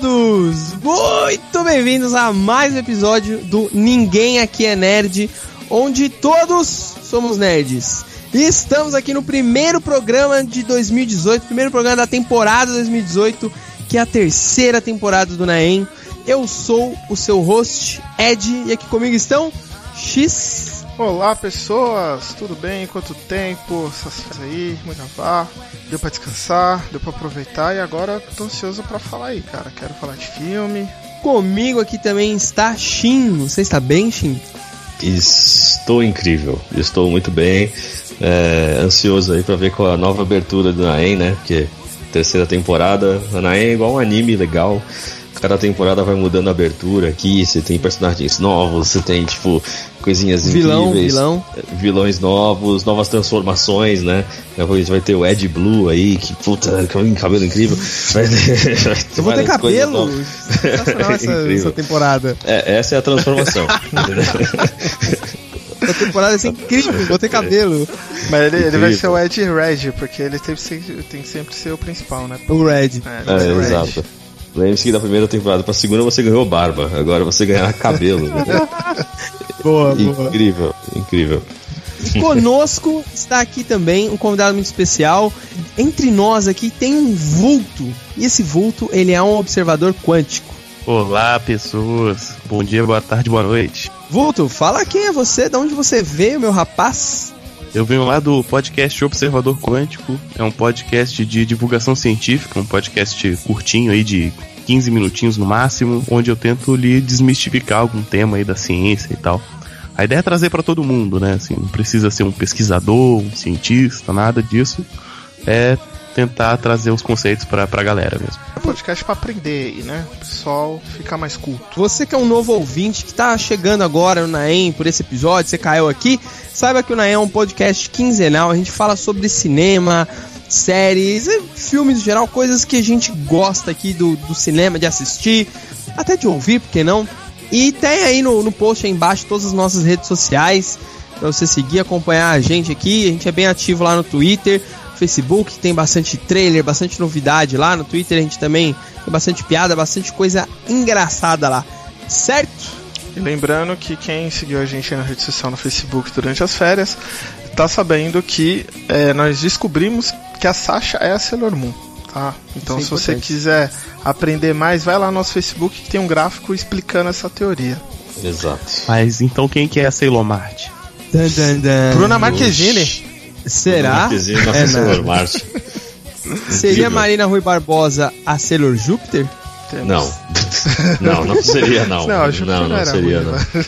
Todos! Muito bem-vindos a mais um episódio do Ninguém Aqui é Nerd, onde todos somos nerds. E estamos aqui no primeiro programa de 2018, primeiro programa da temporada 2018, que é a terceira temporada do Naem. Eu sou o seu host, Ed, e aqui comigo estão X. Olá pessoas, tudo bem? Quanto tempo? Essas férias aí, muito vá. Deu pra descansar, deu pra aproveitar e agora tô ansioso pra falar aí, cara. Quero falar de filme. Comigo aqui também está Shin. Você está bem, Shin? Estou incrível, estou muito bem. É, ansioso aí pra ver com a nova abertura do Naem, né? Porque terceira temporada, a Naem é igual um anime legal cada temporada vai mudando a abertura aqui, você tem personagens novos, você tem, tipo, coisinhas vilão, incríveis. Vilão. Vilões novos, novas transformações, né? Depois vai ter o Ed Blue aí, que puta, cabelo incrível. Vai ter, vai ter Eu vou ter cabelo! Sensacional essa, essa temporada. É, essa é a transformação. A temporada é incrível, vou ter cabelo. Mas ele, ele vai ser o Ed Red, porque ele tem, tem que sempre ser o principal, né? O Red. É, é, é exato. Lembre-se que da primeira temporada pra segunda você ganhou barba, agora você ganhará cabelo. boa, incrível, boa. incrível. E conosco está aqui também um convidado muito especial. Entre nós aqui tem um vulto. E esse vulto, ele é um observador quântico. Olá, pessoas. Bom dia, boa tarde, boa noite. Vulto, fala quem é você, de onde você veio, meu rapaz? Eu venho lá do podcast Observador Quântico. É um podcast de divulgação científica, um podcast curtinho aí de 15 minutinhos no máximo, onde eu tento lhe desmistificar algum tema aí da ciência e tal. A ideia é trazer para todo mundo, né? Assim, não precisa ser um pesquisador, um cientista, nada disso. É tentar trazer os conceitos pra, pra galera mesmo. Podcast pra aprender, né? O pessoal ficar mais culto. Você que é um novo ouvinte que tá chegando agora no Naem por esse episódio, você caiu aqui, saiba que o Naem é um podcast quinzenal, a gente fala sobre cinema, séries, filmes em geral, coisas que a gente gosta aqui do, do cinema, de assistir, até de ouvir, por que não? E tem aí no, no post aí embaixo todas as nossas redes sociais para você seguir, acompanhar a gente aqui. A gente é bem ativo lá no Twitter, Facebook tem bastante trailer, bastante novidade lá. No Twitter a gente também tem bastante piada, bastante coisa engraçada lá. Certo? E lembrando que quem seguiu a gente na rede social no Facebook durante as férias tá sabendo que é, nós descobrimos que a Sasha é a Sailor Moon. Tá? Então, é se você quiser aprender mais, vai lá no nosso Facebook que tem um gráfico explicando essa teoria. Exato. Mas então quem que é a Sailor Mart? Dun, dun, dun. Bruna Marquezine. Será? é, Sailor Marte. Seria Marina Rui Barbosa a Sailor Júpiter? Não. Não, não seria não. Não, a Júpiter não, não, não seria ruim, não.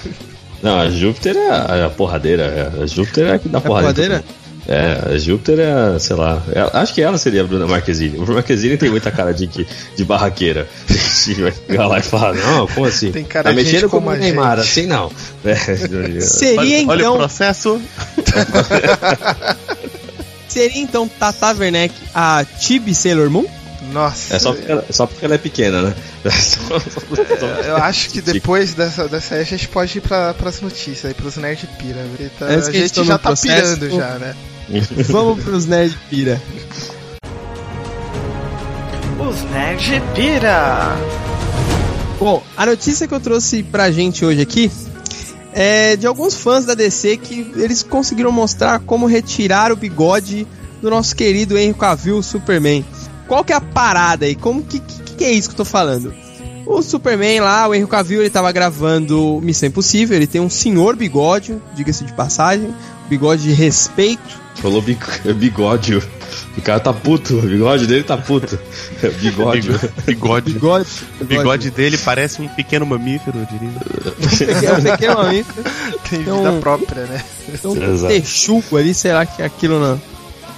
Não, a Júpiter é a, a porradeira. A Júpiter é a que dá É porradeira. porradeira? É, a Júpiter é, sei lá. é- acho que ela seria a Bruna Marquezine. O Bruna Marquezine tem muita cara de, que- de barraqueira. Vai chegar lá e falar, não, como assim? Tem cara tá de gente mexendo como como a o Neymar, gente. assim não. É, Seria olha, olha então. o processo. Seria então Tata Werneck a Tibi Sailor Moon? Nossa. é só porque, ela, só porque ela é pequena, né? Eu acho que depois dessa, dessa aí a gente pode ir pra, pras notícias aí, pros nerd pira. porque tá- a gente já tá processo, pirando já, né? Vamos pros Nerd Pira. Os nerd pira! Bom, a notícia que eu trouxe pra gente hoje aqui é de alguns fãs da DC que eles conseguiram mostrar como retirar o bigode do nosso querido Henry Cavill Superman. Qual que é a parada aí? Como que, que, que é isso que eu tô falando? O Superman lá, o Henry Cavill, ele tava gravando Missão Impossível, ele tem um senhor bigode, diga-se de passagem, bigode de respeito. Falou bi- bigode. O cara tá puto, o bigode dele tá puto. Bigode. Bigode. Bigode. O bigode dele parece um pequeno mamífero, eu diria. É um pequeno mamífero. Tem Então- vida própria, né? Tem um Exato. texugo ali, sei lá que é aquilo na,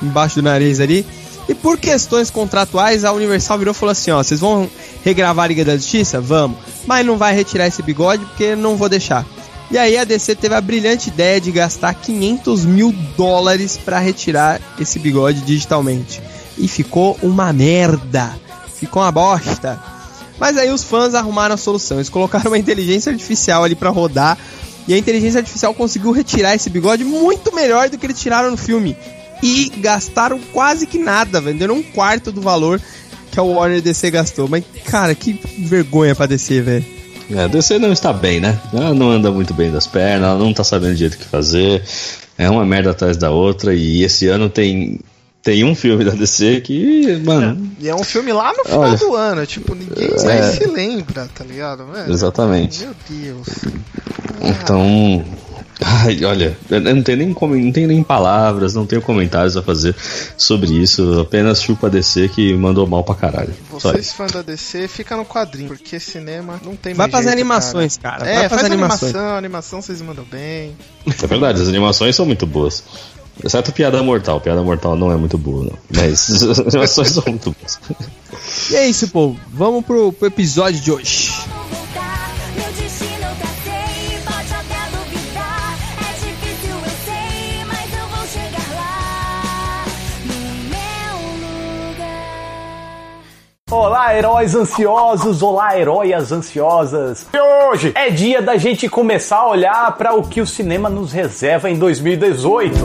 embaixo do nariz ali. E por questões contratuais, a Universal virou e falou assim: ó, vocês vão regravar a Liga da Justiça? Vamos. Mas não vai retirar esse bigode porque não vou deixar. E aí a DC teve a brilhante ideia de gastar 500 mil dólares para retirar esse bigode digitalmente. E ficou uma merda. Ficou uma bosta. Mas aí os fãs arrumaram a solução. Eles colocaram uma inteligência artificial ali para rodar. E a inteligência artificial conseguiu retirar esse bigode muito melhor do que eles tiraram no filme. E gastaram quase que nada, venderam um quarto do valor que a Warner DC gastou. Mas, cara, que vergonha pra DC, velho. É, a DC não está bem, né? Ela não anda muito bem das pernas, ela não tá sabendo direito o que fazer. É uma merda atrás da outra. E esse ano tem tem um filme da DC que, mano. É, e é um filme lá no final olha, do ano, tipo, ninguém é, se lembra, tá ligado? Velho? Exatamente. Meu Deus. Então. Ai, olha, não tenho, nem, não tenho nem palavras, não tenho comentários a fazer sobre isso. Apenas chupa a DC que mandou mal pra caralho. Vocês fãs da DC, fica no quadrinho, porque cinema não tem Vai fazer animações, cara. cara. É, Vai fazer faz animações. animação, animação vocês mandam bem. É verdade, as animações são muito boas. Exceto Piada Mortal. Piada Mortal não é muito boa, não. Mas as animações são muito boas. E é isso, povo. Vamos pro, pro episódio de hoje. Olá, heróis ansiosos! Olá, heróias ansiosas! E hoje é dia da gente começar a olhar para o que o cinema nos reserva em 2018.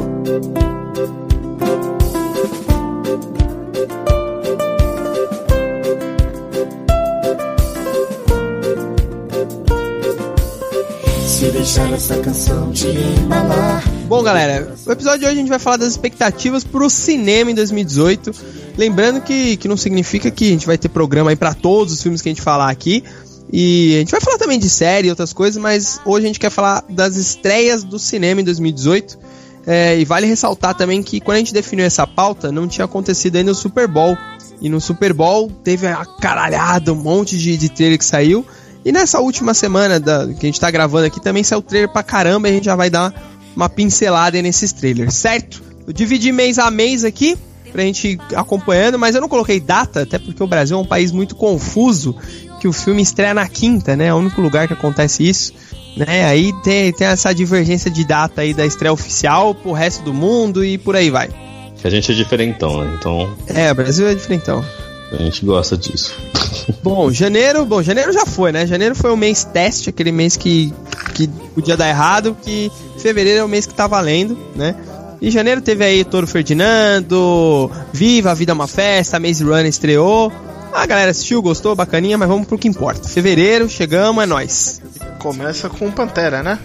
Se deixar essa canção te embalar. Bom, galera, o episódio de hoje a gente vai falar das expectativas pro cinema em 2018 Lembrando que, que não significa que a gente vai ter programa aí para todos os filmes que a gente falar aqui. E a gente vai falar também de série e outras coisas, mas hoje a gente quer falar das estreias do cinema em 2018. É, e vale ressaltar também que quando a gente definiu essa pauta, não tinha acontecido ainda o Super Bowl. E no Super Bowl teve a caralhada, um monte de, de trailer que saiu. E nessa última semana da, que a gente tá gravando aqui também saiu trailer pra caramba e a gente já vai dar uma pincelada nesses trailers, certo? Eu dividi mês a mês aqui pra gente ir acompanhando, mas eu não coloquei data, até porque o Brasil é um país muito confuso, que o filme estreia na quinta, né? É o único lugar que acontece isso. Né? Aí tem, tem essa divergência de data aí da estreia oficial pro resto do mundo e por aí vai. Que a gente é diferentão, né? Então. É, o Brasil é diferentão. A gente gosta disso. Bom, janeiro, bom, janeiro já foi, né? Janeiro foi o mês teste, aquele mês que, que podia dar errado, que fevereiro é o mês que tá valendo, né? Em janeiro teve aí Toro Ferdinando, Viva, a Vida é uma Festa, Maze Runner estreou. A galera assistiu, gostou, bacaninha, mas vamos pro que importa. Fevereiro, chegamos, é nóis. Começa com Pantera, né?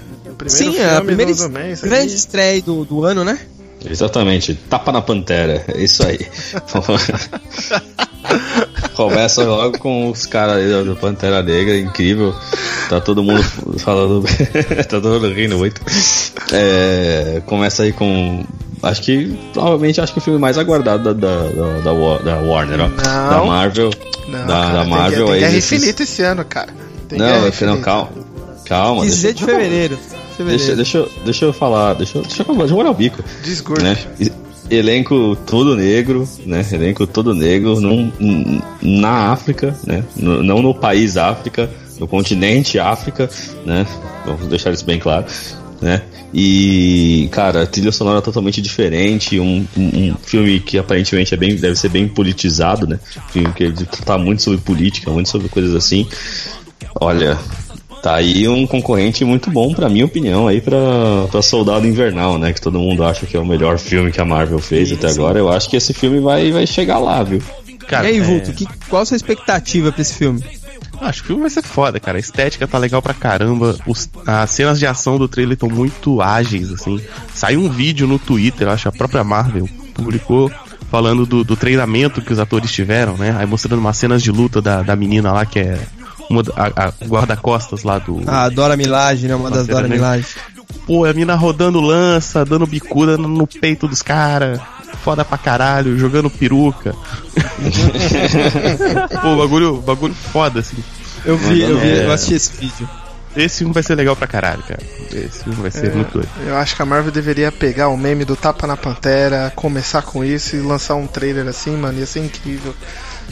Sim, é a primeira do, do mês, grande estreia do, do ano, né? Exatamente, tapa na Pantera, é isso aí. Começa logo com os caras aí do Pantera Negra, incrível. Tá todo mundo falando. tá todo mundo rindo muito. É, começa aí com. Acho que. Provavelmente acho que o filme mais aguardado da, da, da, da Warner, ó. Não, da Marvel. Não, da, cara, da Marvel tem, tem Guerra Infinita esse ano, cara. Tem não, não, calma. Calma. 16 de fevereiro. Deixa, deixa, deixa eu falar, deixa, deixa eu deixa eu o bico. Desgordo. Né? Elenco todo negro, né? Elenco todo negro num, na África, né? No, não no país África, no continente África, né? Vamos deixar isso bem claro, né? E, cara, trilha sonora é totalmente diferente, um, um, filme que aparentemente é bem, deve ser bem politizado, né? Um filme que trata muito sobre política, muito sobre coisas assim. Olha, Tá aí um concorrente muito bom, pra minha opinião, aí pra, pra Soldado Invernal, né? Que todo mundo acha que é o melhor filme que a Marvel fez sim, até agora. Eu acho que esse filme vai, vai chegar lá, viu? Cara, e aí, Vulto, é... que, qual a sua expectativa pra esse filme? Acho que o filme vai ser foda, cara. A estética tá legal pra caramba. Os, as cenas de ação do trailer estão muito ágeis, assim. Saiu um vídeo no Twitter, acho, a própria Marvel publicou falando do, do treinamento que os atores tiveram, né? Aí mostrando umas cenas de luta da, da menina lá que é uma, a, a guarda-costas lá do. Ah, Dora Milage, né? Uma das Dora Milage. Pô, a mina rodando lança, dando bicuda no peito dos caras. Foda pra caralho, jogando peruca. Pô, bagulho, bagulho foda, assim. Eu vi, eu vi, é... eu assisti esse vídeo. Esse filme vai ser legal pra caralho, cara. Esse filme vai ser é, muito doido. Eu acho que a Marvel deveria pegar o meme do Tapa na Pantera, começar com isso e lançar um trailer assim, mano, ia ser incrível.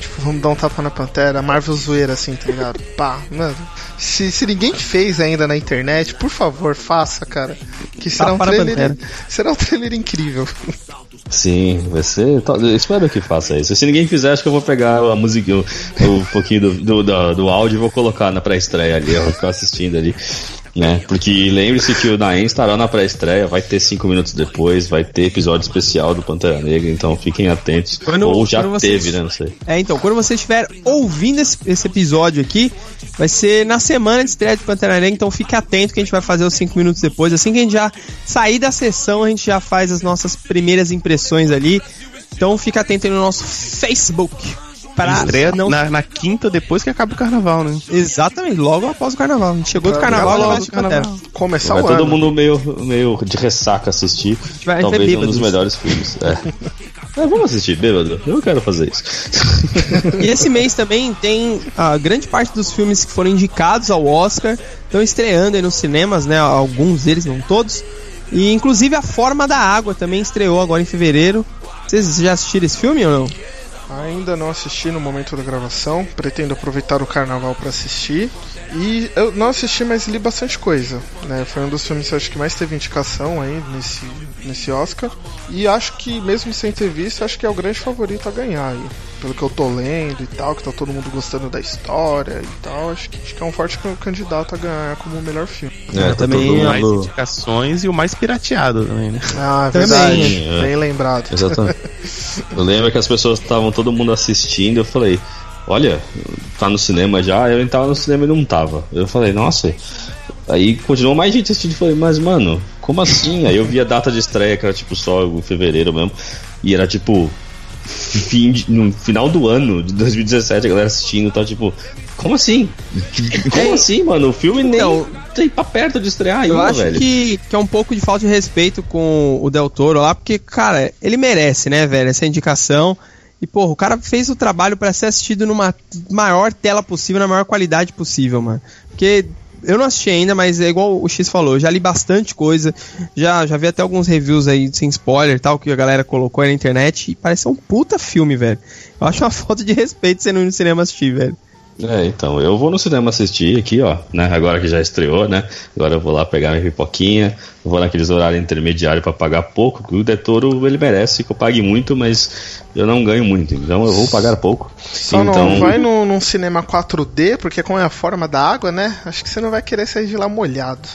Tipo, vamos dar um tapa na pantera, Marvel zoeira assim, tá ligado? Pá, mano. Se, se ninguém fez ainda na internet, por favor, faça, cara. Que será um trailer. Será um trailer incrível. Sim, vai ser. Eu espero que faça isso. Se ninguém fizer, acho que eu vou pegar a musiquinha, um pouquinho do, do, do, do áudio e vou colocar na pré-estreia ali. Eu vou ficar assistindo ali. Né? Porque lembre-se que o Naem estará na pré-estreia, vai ter cinco minutos depois, vai ter episódio especial do Pantera Negra, então fiquem atentos. Quando- Ou já vocês- teve, né? Não sei. É, então, quando você estiver ouvindo esse, esse episódio aqui, vai ser na semana de estreia de Pantera Negra, então fique atento que a gente vai fazer os 5 minutos depois. Assim que a gente já sair da sessão, a gente já faz as nossas primeiras impressões ali. Então fica atento aí no nosso Facebook. Pra Estreia não... na, na quinta depois que acaba o carnaval, né? Exatamente, logo após o carnaval. A gente chegou do carnaval, logo vai do de Pantera. Começar Vai o todo ano. mundo meio, meio de ressaca assistir. vai ser Talvez um dos melhores filmes. É. É, vamos assistir, bêbado. Eu quero fazer isso. E esse mês também tem a grande parte dos filmes que foram indicados ao Oscar estão estreando aí nos cinemas, né? Alguns deles, não todos. E inclusive A Forma da Água também estreou agora em fevereiro. Vocês já assistiram esse filme ou não? Ainda não assisti no momento da gravação, pretendo aproveitar o carnaval pra assistir. E eu não assisti, mas li bastante coisa. Né? Foi um dos filmes que acho que mais teve indicação aí nesse, nesse Oscar. E acho que, mesmo sem ter visto, acho que é o grande favorito a ganhar aí. Pelo que eu tô lendo e tal, que tá todo mundo gostando da história e tal. Acho que, acho que é um forte can- candidato a ganhar como o melhor filme. É, tá também é Mais mundo- indicações e o mais pirateado também, né? Ah, Também, verdade. é. Bem lembrado. Exatamente. Eu lembro que as pessoas estavam todo mundo assistindo, eu falei, olha, tá no cinema já, eu tava no cinema e não tava. Eu falei, nossa. Aí continuou mais gente assistindo, eu falei, mas mano, como assim? Aí eu vi a data de estreia, que era tipo só fevereiro mesmo, e era tipo fim de- no final do ano de 2017, a galera assistindo, tá tipo, como assim? Como assim, mano? O filme nem Então, tem pra perto de estrear ainda, Eu acho velho. que, que é um pouco de falta de respeito com o Del Toro lá, porque, cara, ele merece, né, velho, essa indicação. E, porra, o cara fez o trabalho pra ser assistido numa maior tela possível, na maior qualidade possível, mano. Porque eu não assisti ainda, mas é igual o X falou, já li bastante coisa, já, já vi até alguns reviews aí sem spoiler tal, que a galera colocou aí na internet, e parece um puta filme, velho. Eu acho uma falta de respeito você não ir no cinema assistir, velho. É, então, eu vou no cinema assistir aqui, ó, né? Agora que já estreou, né? Agora eu vou lá pegar minha pipoquinha, vou naqueles horários intermediários pra pagar pouco, que o Detoro ele merece que eu pague muito, mas eu não ganho muito, então eu vou pagar pouco. Só então, não vai num, num cinema 4D, porque como é a forma da água, né? Acho que você não vai querer sair de lá molhado.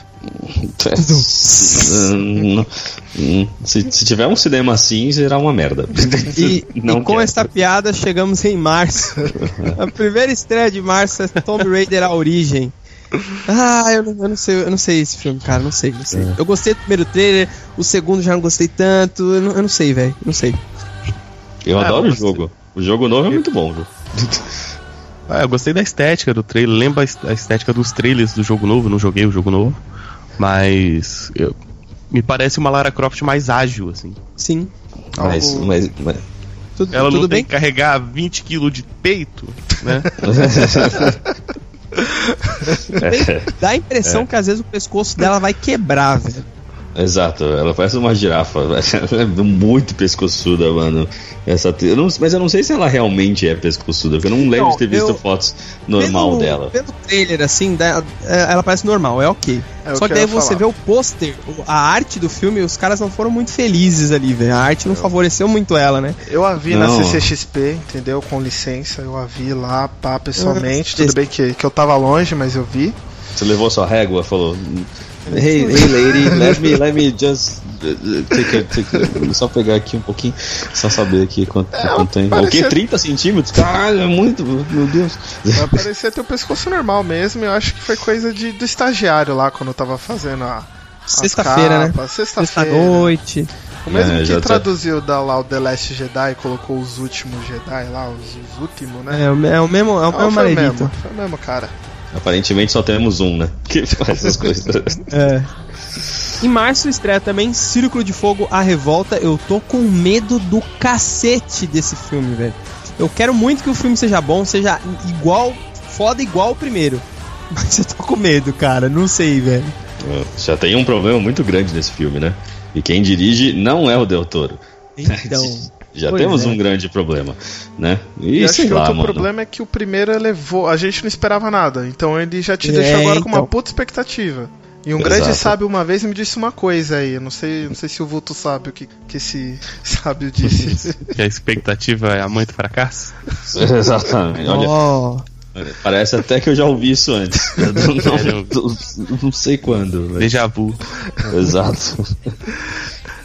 Se, se tiver um cinema assim, será uma merda. E, Não e com esta piada chegamos em março. a primeira estreia de março é Tomb Raider A Origem. Ah, eu não, eu não sei, eu não sei esse filme, cara, não sei, não sei. É. Eu gostei do primeiro trailer, o segundo já não gostei tanto, eu não, eu não sei, velho, não sei. Eu Ah, adoro eu o jogo. O jogo novo é muito bom, viu? Ah, eu gostei da estética do trailer. Lembra a estética dos trailers do jogo novo? Não joguei o jogo novo. Mas. eu- me parece uma Lara Croft mais ágil, assim. Sim. Mas, Algo- mas, mas- Tudo, Ela tudo não bem? tem que carregar 20 kg de peito, né? Dá a É. impressão que às vezes o pescoço dela vai quebrar, velho. Exato, ela parece uma girafa, ela é muito pescoçuda, mano. Essa, eu não- mas eu não sei se ela realmente é pescoçuda, porque eu não lembro Não, de ter visto eu- fotos normal pelo, dela. Pelo trailer, assim, da- é, ela parece normal, é ok. É o Só que daí você falar. vê o pôster, a arte do filme, os caras não foram muito felizes ali, velho. A arte não favoreceu muito ela, né? Eu a vi Não. na CCXP, entendeu? Com licença, eu a vi lá, pá, pessoalmente. Tudo bem que, que eu tava longe, mas eu vi. Você levou sua régua, falou. Hey, hey lady, let me, let me just uh, take a, take a- só pegar aqui um pouquinho, só saber aqui quanto, quanto tem. O parecia- que? 30 centímetros? Caralho, é muito, meu Deus. Vai parecer ter o pescoço normal mesmo. Eu acho que foi coisa de, do estagiário lá quando eu tava fazendo a. Sexta-feira, né? Sexta-feira. Sexta-noite. O mesmo É, que tá- traduziu da, lá o The Last Jedi e colocou os últimos Jedi lá, os, os últimos, né? É, o é o mesmo, é o Ah, mesmo foi o mesmo, foi o mesmo, cara. Aparentemente só temos um, né? Que faz essas coisas. É. Em março estreia também Círculo de Fogo A Revolta. Eu tô com medo do cacete desse filme, velho. Eu quero muito que o filme seja bom, seja igual, foda igual o primeiro. Mas eu tô com medo, cara. Não sei, velho. Já tem um problema muito grande nesse filme, né? E quem dirige não é o Del Toro. Então. Já Pois temos é. um grande problema, né? E, E acho sei que lá, outro mano. problema é que o primeiro elevou. A gente não esperava nada. Então ele já te É, deixou agora com uma então. puta expectativa. E um Exato. grande sábio uma vez me disse uma coisa aí. Eu não sei, não sei se o Vulto sabe o que, que esse sábio disse. que a expectativa é a mãe do fracasso. Exatamente. Olha, Ó. Parece até que eu já ouvi isso antes. Eu não, não, não sei quando. Mas... Déjà vu. Exato.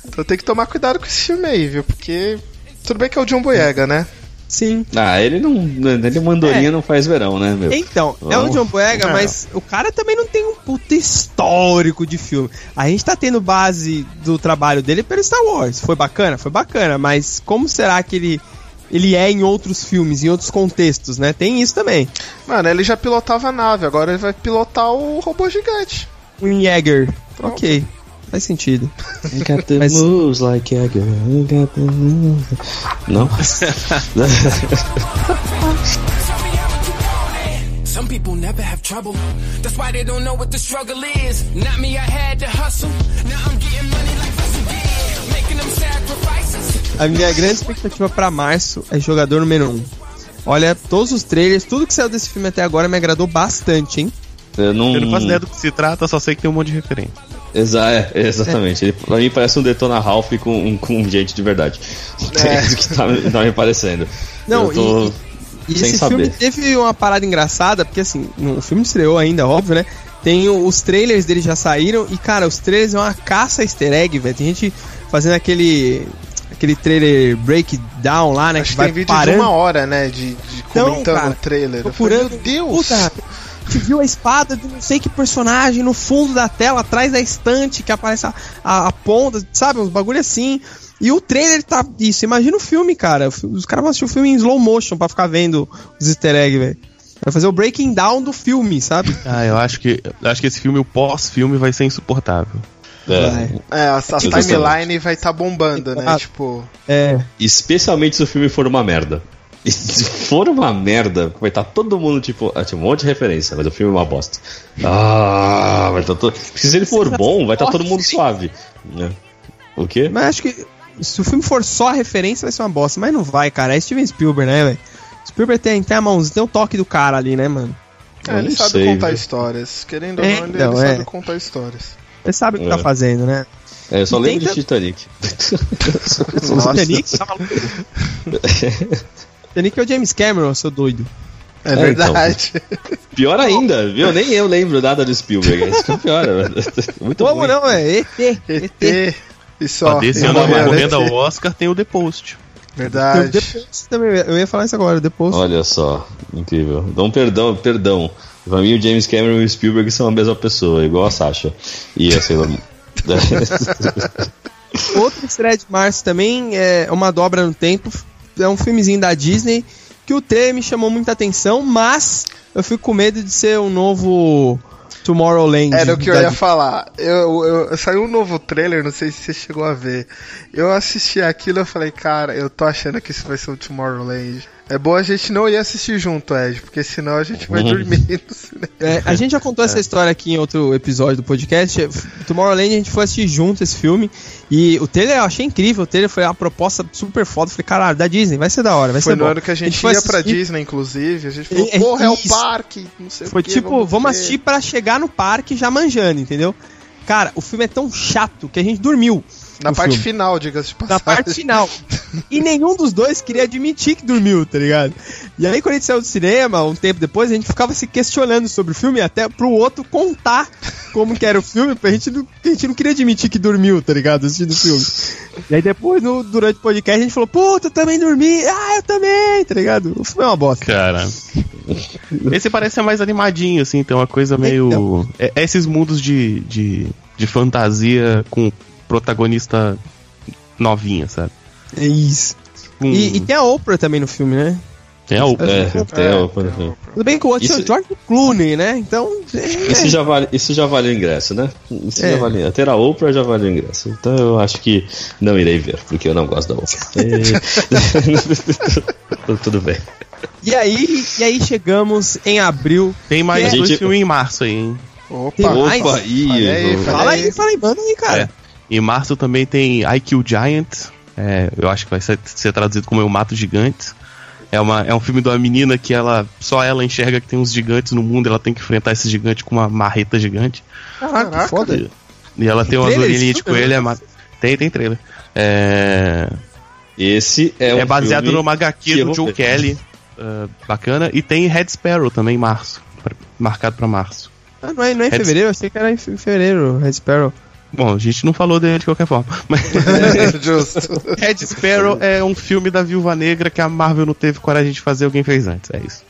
Então tem que tomar cuidado com esse filme aí, viu? Porque tudo bem que é o John Boyega, né? Sim. Ah, ele não. Ele mandorinha É. não faz verão, né, meu? Então, é o. John Boyega, É. mas o cara também não tem um puta histórico de filme. A gente tá tendo base do trabalho dele pelo Star Wars. Foi bacana? Foi bacana, mas como será que ele, ele é em outros filmes, em outros contextos, né? Tem isso também. Mano, ele já pilotava a nave, agora ele vai pilotar o robô gigante. Um Jäger. Ok. Faz sentido. I got the Mas- moves like a girl. I got the moves. Não? Some people never have trouble. That's why they don't know what the struggle is. Not me, I had to hustle. Now I'm getting money like Russell did. Making them sacrifices. A minha grande expectativa pra março é jogador número 1. Um. Olha, todos os trailers, tudo que saiu desse filme até agora me agradou bastante, hein? Eu não. Eu não faço ideia do que se trata, só sei que tem um monte de referência. Exa é, exatamente. Ele, pra mim parece um Detona Ralph com, com gente de verdade. É isso que tá, tá me parecendo. Não, Eu tô e, e sem esse saber. filme teve uma parada engraçada, porque assim, o filme estreou ainda, óbvio, né? Tem os trailers dele já saíram e, cara, os trailers é uma caça easter egg, velho. Tem gente fazendo aquele aquele trailer breakdown lá, né? Acho que que vai tem vídeo parando. de uma hora, né? De, de comentando cara, o trailer. Eu falei, procurando. meu Deus! Puta, tu viu a espada de não sei que personagem no fundo da tela, atrás da estante, que aparece a, a, a ponta, sabe? Uns bagulho assim. E o trailer tá isso. Imagina o filme, cara. Os caras vão assistir o filme em slow motion pra ficar vendo os easter eggs, velho. Vai fazer o breaking down do filme, sabe? Ah, eu acho que eu acho que esse filme, o pós-filme, vai ser insuportável. É. É, a, a timeline vai estar bombando, né? Ah. Tipo, É. especialmente se o filme for uma merda. E se for uma merda, vai estar todo mundo tipo. Ah, tinha um monte de referência, mas o filme é uma bosta. Ah, vai estar todo. Porque se ele for bom, vai estar todo mundo suave. Né? O quê? Mas acho que se o filme for só referência, vai ser uma bosta. Mas não vai, cara. É Steven Spielberg, né, velho? Spielberg tem, tem a mãozinha, tem o toque do cara ali, né, mano? é, ele sabe sei, contar viu? histórias. Querendo É, ou não, ele, então, ele é. sabe contar histórias. Você sabe o que É. tá fazendo, né? É, eu só E lembro de Titanic. Titanic, tá maluco? Titanic é o James Cameron, seu doido. É, É, verdade. Pior ainda, viu? Nem eu lembro nada do Spielberg. Isso que é pior, velho. Muito Como ruim. não, é? ET. ET. E só. Ó, desse ano, morreu, correndo né? ao Oscar, tem o The Post. Verdade. Depois também, eu ia falar isso agora, depois. Olha só, incrível. Então, perdão, perdão. Pra mim, o James Cameron e o Spielberg são a mesma pessoa, igual a Sasha. E a Sailor Moon. Outro estreia de março também é Uma Dobra no Tempo. É um filmezinho da Disney que o trailer me chamou muita atenção, mas eu fico com medo de ser um novo Tomorrowland. Era o que eu ia falar. Eu, eu, saiu um novo trailer, não sei se você chegou a ver. Eu assisti aquilo e falei, cara, eu tô achando que isso vai ser o Tomorrowland. É bom a gente não ir assistir junto, Ed, porque senão a gente vai dormir no cinema. É, a gente já contou essa história aqui em outro episódio do podcast. Tomorrowland a gente foi assistir junto esse filme. E o trailer eu achei incrível. O trailer foi uma proposta super foda. Falei, caralho, da Disney, vai ser da hora, vai Foi ser no bom. ano que a gente, foi ia pra assistir- Disney, inclusive. A gente falou, É, é porra, é o parque, não sei Foi o que. tipo, vamos, ver. assistir pra chegar no parque já manjando, entendeu? Cara, o filme é tão chato que a gente dormiu. Na no parte filme. final, diga-se de Na passagem. parte final. E nenhum dos dois queria admitir que dormiu, tá ligado? E aí, quando a gente saiu do cinema, um tempo depois, a gente ficava se questionando sobre o filme, até pro outro contar como que era o filme, pra gente não, a gente não queria admitir que dormiu, tá ligado? Assistindo o filme. E aí depois, no, durante o podcast, a gente falou, puta, eu também dormi, ah, eu também, tá ligado? O filme é uma bosta. Cara. Esse parece ser mais animadinho, assim, tem uma coisa meio. Então. É, é esses mundos de, de, de fantasia com protagonista novinha, sabe? É isso. Com- E, e tem a Oprah também no filme, né? tem a- é, tem É, o- Tudo bem que o outro é Isso- o George Clooney, né? Então. é- Isso já, vale, isso já vale o ingresso, né? Isso É. já vale. Ter a Oprah já vale o ingresso. Então eu acho que não irei ver, porque eu não gosto da Oprah. E- Tudo bem. E aí, e aí chegamos em abril. Tem mais A dois gente- filmes em março aí, hein? Opa, Tem mais? Opa, aí, fala aí, aí. fala aí, manda aí, cara. É. Em março também tem IQ Giant. É, eu acho que vai ser, ser traduzido como Eu Mato Gigantes. É, uma, é um filme de uma menina que ela só ela enxerga que tem uns gigantes no mundo, ela tem que enfrentar esses gigantes com uma marreta gigante. Caraca, que foda. E ela tem umas trailer orelhinhas esse de coelho. É, ma- tem, tem trailer. É, Esse é, é, um baseado filme numa HQ do Joe. Kelly. uh, bacana. E tem Red Sparrow também em março. pra- marcado pra março. Ah, não é, não é em Red- fevereiro? Eu achei que era em fe- fevereiro, Red Sparrow. Bom, a gente não falou dele de qualquer forma. Mas Justo. Red Sparrow é um filme da Viúva Negra que a Marvel não teve coragem de fazer, alguém fez antes. É isso.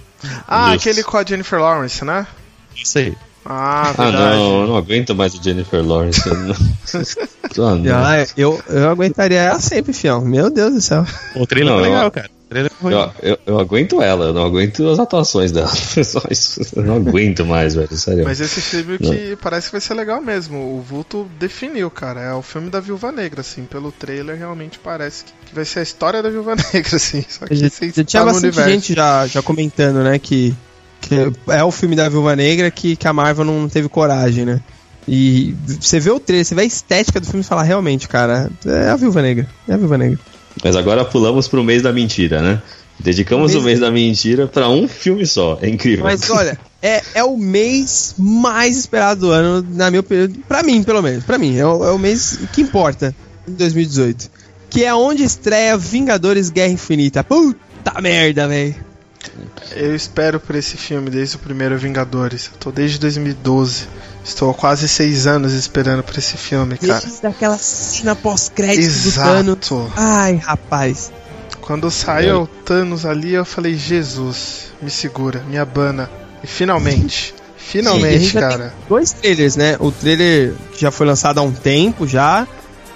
Ah, Justo. aquele com a Jennifer Lawrence, né? Isso aí. Ah, Ah, não, eu não aguento mais o Jennifer Lawrence. Eu não- Ah, não. Ah, eu, eu aguentaria ela sempre, fião. Meu Deus do céu. O trailer Não, foi eu- legal, cara. Trailer foi Eu, eu, eu aguento ela, eu não aguento as atuações dela. Só isso. Eu não aguento mais, velho. Sério. Mas esse filme que parece que vai ser legal mesmo. O Vulto definiu, cara. É o filme da Viúva Negra, assim. Pelo trailer, realmente parece que vai ser a história da Viúva Negra, assim. Só que Já, já tinha bastante universo. gente já, já comentando, né, que, que é o filme da Viúva Negra que, que a Marvel não teve coragem, né? E você vê o trailer, você vê a estética do filme e fala, realmente, cara, é a Viúva Negra. É a Viúva Negra. Mas agora pulamos pro mês da mentira, né? Dedicamos Mês- o mês da mentira pra um filme só. É incrível. Mas olha, é, é o mês mais esperado do ano, na minha opinião. Pra mim, pelo menos. Pra mim, é o, é o mês que importa em 2018. Que é onde estreia Vingadores Guerra Infinita. Puta merda, velho. Eu espero por esse filme desde o primeiro Vingadores. Eu tô desde 2012. Estou quase seis anos esperando por esse filme, cara. Desde aquela cena pós-crédito do Thanos. Exato. Ai, rapaz. Quando saiu o Thanos ali, eu falei, Jesus, me segura, me abana. E finalmente, Sim, a finalmente, já cara. Dois trailers, né? O trailer que já foi lançado há um tempo já.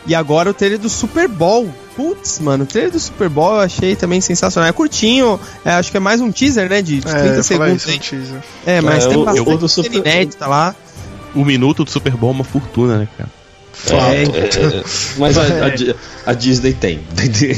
E agora o trailer do Super Bowl. Putz, mano, o trailer do Super Bowl eu achei também sensacional. É curtinho, é, acho que é mais um teaser, né? De 30 É, segundos. isso no teaser. É, mas É, tem eu- bastante eu- do Super- inédita lá. O minuto do Super Bowl é uma fortuna, né, cara? É, É, é, mas a, a a Disney tem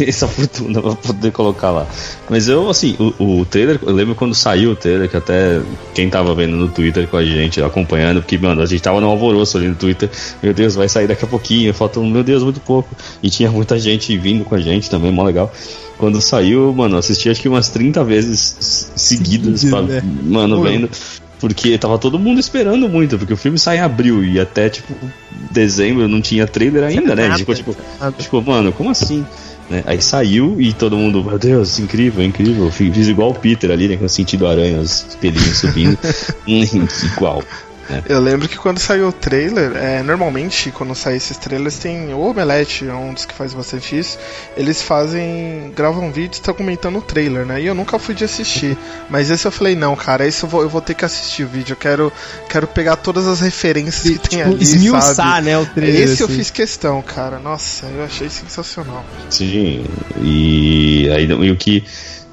essa fortuna pra poder colocar lá. Mas eu, assim, o, o trailer, eu lembro quando saiu o trailer, que até quem tava vendo no Twitter com a gente, acompanhando, porque, mano, a gente tava no alvoroço ali no Twitter, meu Deus, vai sair daqui a pouquinho, falta, meu Deus, muito pouco. E tinha muita gente vindo com a gente também, mó legal. Quando saiu, mano, assisti acho que umas 30 vezes seguidas, Seguidas, pra- né? mano, Pô. vendo. Porque tava todo mundo esperando muito, porque o filme sai em abril e até, tipo, dezembro não tinha trailer ainda, né? Ficou tipo, tipo, mano, como assim? Né? Aí saiu e todo mundo, meu Deus, incrível, incrível. Fiz igual o Peter ali, né? Com o sentido aranha, os pelinhos subindo. Hum, igual. Eu lembro que quando saiu o trailer, é, normalmente quando saem esses trailers tem o Omelete, é um dos que faz bastante isso. Eles fazem. gravam vídeos e estão comentando o trailer, né? E eu nunca fui de assistir. Mas esse eu falei, não, cara, esse eu vou, eu vou ter que assistir o vídeo. Eu quero, quero pegar todas as referências que tem tipo, ali. esmiuçar, sabe? né, o trailer. Esse eu assim. fiz questão, cara. Nossa, eu achei sensacional. Sim, e aí e o que.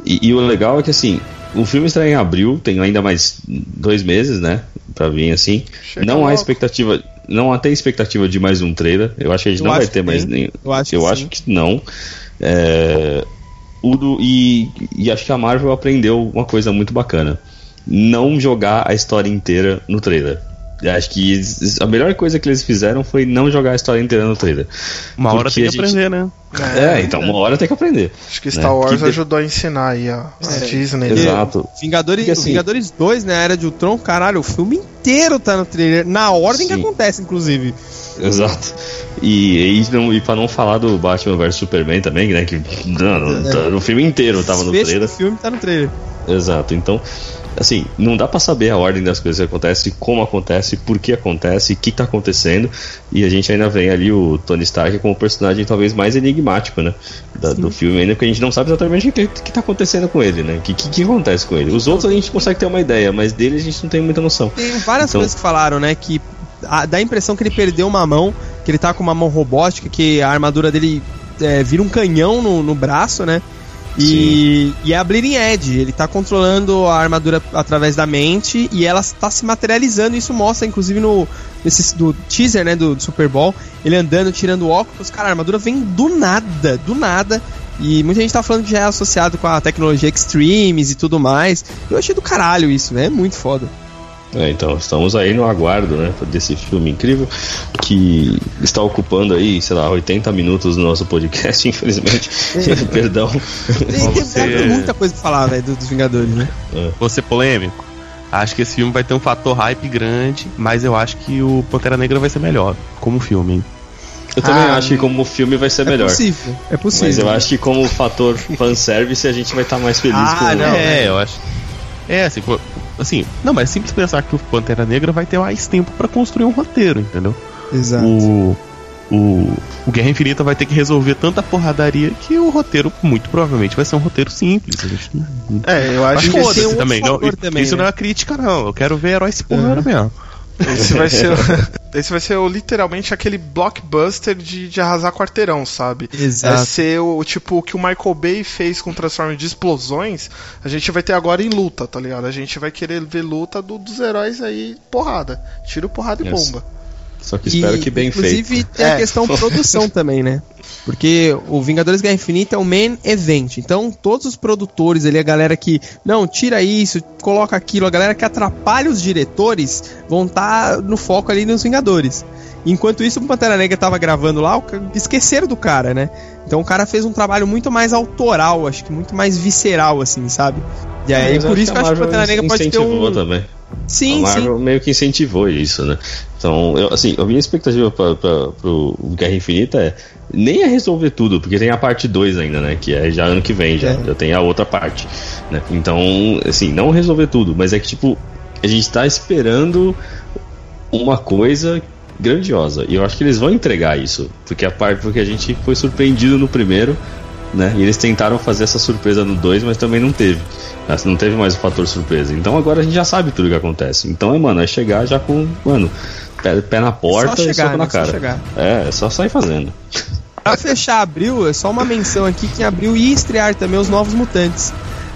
E, e o legal é que assim, o filme estreia em abril, tem ainda mais dois meses, né? Pra vir assim. Chega não há logo. expectativa. Não há tem expectativa de mais um trailer. Eu acho que a gente Eu não vai ter que mais nenhum. Eu acho que Eu sim. acho que não. É, e, e acho que a Marvel aprendeu uma coisa muito bacana: não jogar a história inteira no trailer. Acho que a melhor coisa que eles fizeram foi não jogar a história inteira no trailer. Uma hora tem que gente- aprender, né? É, então uma hora tem que aprender. Acho que né? Star Wars Que ajudou a ensinar aí a, a É, Disney. né? Exato. Vingadores, assim- Vingadores 2, né? Era de Ultron, caralho, o filme inteiro tá no trailer. Na ordem que Sim. acontece, inclusive. Exato. E, e, não, e pra não falar do Batman vs Superman também, né? Que não, não, tá- o filme inteiro tava no trailer. do filme tá no trailer. Exato. Então, assim, não dá pra saber a ordem das coisas que acontecem, como acontece, por que acontece, o que tá acontecendo. E a gente ainda vem ali o Tony Stark como o personagem talvez mais enigmático, né? da- do filme ainda, porque a gente não sabe exatamente o que, que tá acontecendo com ele, né? O que, que, que acontece com ele. Os outros a gente consegue ter uma ideia, mas dele a gente não tem muita noção. Tem várias Então- coisas que falaram, né? Que a- dá a impressão que ele perdeu uma mão, que ele tá com uma mão robótica, que a armadura dele é, vira um canhão no, no braço, né? E, e é a Bleeding Edge, ele tá controlando a armadura através da mente e ela está se materializando. Isso mostra, inclusive, no nesse, do teaser né, do, do Super Bowl, ele andando, tirando o óculos. Cara, a armadura vem do nada, do nada. E muita gente tá falando que já é associado com a tecnologia Extremes e tudo mais. Eu achei do caralho isso, né? É muito foda. É, então, estamos aí no aguardo, né, desse filme incrível que está ocupando aí, sei lá, 80 minutos do nosso podcast, infelizmente. Perdão. Tem, você- muita coisa pra falar, velho, do- dos Vingadores, né? Vou ser polêmico. Acho que esse filme vai ter um fator hype grande, mas eu acho que o Pantera Negra vai ser melhor como filme, hein? Eu também Ah, acho que como filme vai ser É melhor. possível, é possível. Mas eu acho que como fator fanservice a gente vai estar mais feliz Ah, com não. é, eu acho. É, assim, pô, assim, não, mas é simples pensar que o Pantera Negra vai ter mais tempo pra construir um roteiro, entendeu? Exato. O, o, o Guerra Infinita vai ter que resolver tanta porradaria que o roteiro, muito provavelmente, vai ser um roteiro simples. A gente não- É, eu acho Mas que outro também. Não, também, isso né? não é uma crítica, não. Eu quero ver heróis se porrando mesmo. esse vai ser. Esse vai ser literalmente aquele blockbuster de, de arrasar quarteirão, sabe? Exato. É ser o tipo o que o Michael Bay fez com Transformers de explosões, a gente vai ter agora em luta, tá ligado? A gente vai querer ver luta do- dos heróis aí, porrada. Tiro, porrada e Yes. bomba. Só que espero E, que bem inclusive, feito. tem a É. questão produção também, né? Porque o Vingadores Guerra Infinita é o main event. Então, todos os produtores ali, a galera que, não, tira isso, coloca aquilo, a galera que atrapalha os diretores vão estar no foco ali nos Vingadores. Enquanto isso, o Pantera Negra tava gravando lá, o esqueceram do cara, né? Então o cara fez um trabalho muito mais autoral, acho que muito mais visceral, assim, sabe? E aí, Mas por isso que eu acho que o Pantera Negra pode ter um. também. Sim, a sim. Marvel meio que incentivou isso, né? Então, eu, assim, a minha expectativa pra, pro Guerra Infinita é nem é resolver tudo, porque tem a parte 2 ainda, né? Que é já ano que vem, já, É. já tem a outra parte, né? Então, assim, não resolver tudo, mas é que, tipo, a gente tá esperando uma coisa grandiosa. E eu acho que eles vão entregar isso, porque a parte porque a gente foi surpreendido no primeiro, né? E eles tentaram fazer essa surpresa no 2, mas também não teve. Né? Não teve mais o fator surpresa. Então agora a gente já sabe tudo que acontece. Então é, mano, é chegar já com, mano, pé, pé na porta Só e chegar, soco na né? Só cara. É, é só sair fazendo. Pra fechar abril, é só uma menção aqui que em abril ia estrear também os Novos Mutantes.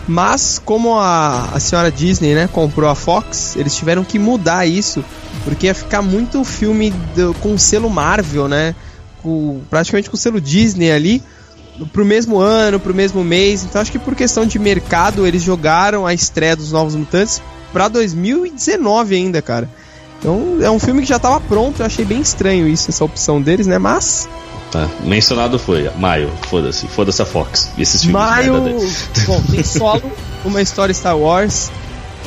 Mas como a, a senhora Disney, né, comprou a Fox, eles tiveram que mudar isso, porque ia ficar muito filme do- com o selo Marvel, né? Com, praticamente com o selo Disney ali, pro mesmo ano, pro mesmo mês. Então acho que por questão de mercado, eles jogaram a estreia dos Novos Mutantes pra 2019 ainda, cara. Então é um filme que já tava pronto, eu achei bem estranho isso, essa opção deles, né? Mas Tá. Mencionado foi, maio, foda-se, foda-se a Fox. E esses filmes de Maio. Bom, tem solo, uma história Star Wars.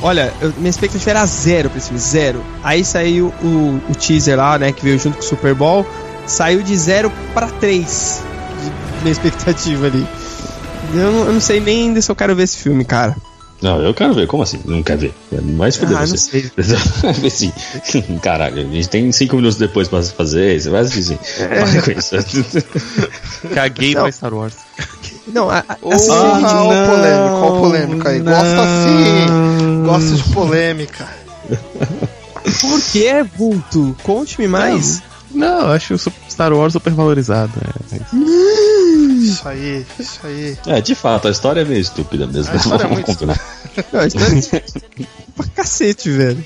Olha, eu- minha expectativa era zero pra esse filme, zero. Aí saiu o, o teaser lá, né, que veio junto com o Super Bowl. Saiu de zero pra três. Minha expectativa ali. Eu não, eu não sei nem ainda se eu quero ver esse filme, cara. Não, eu quero ver, como assim? Não quer ver? Vai se fuder Ah, não você. sei. assim, caralho, a gente tem cinco minutos depois pra fazer, você vai assistir. Para com isso. Caguei Não. pra Star Wars. Não, a, a, assim, ó, gente, ó o polêmico, ó o polêmico aí. Gosta sim, gosta de polêmica. por que, Vulto? Conte-me mais. Não, eu acho o Star Wars super valorizado. É, é isso. Aí, isso aí. É, de fato, a história é meio estúpida mesmo. A história é muito. Não, a história é pra cacete, velho.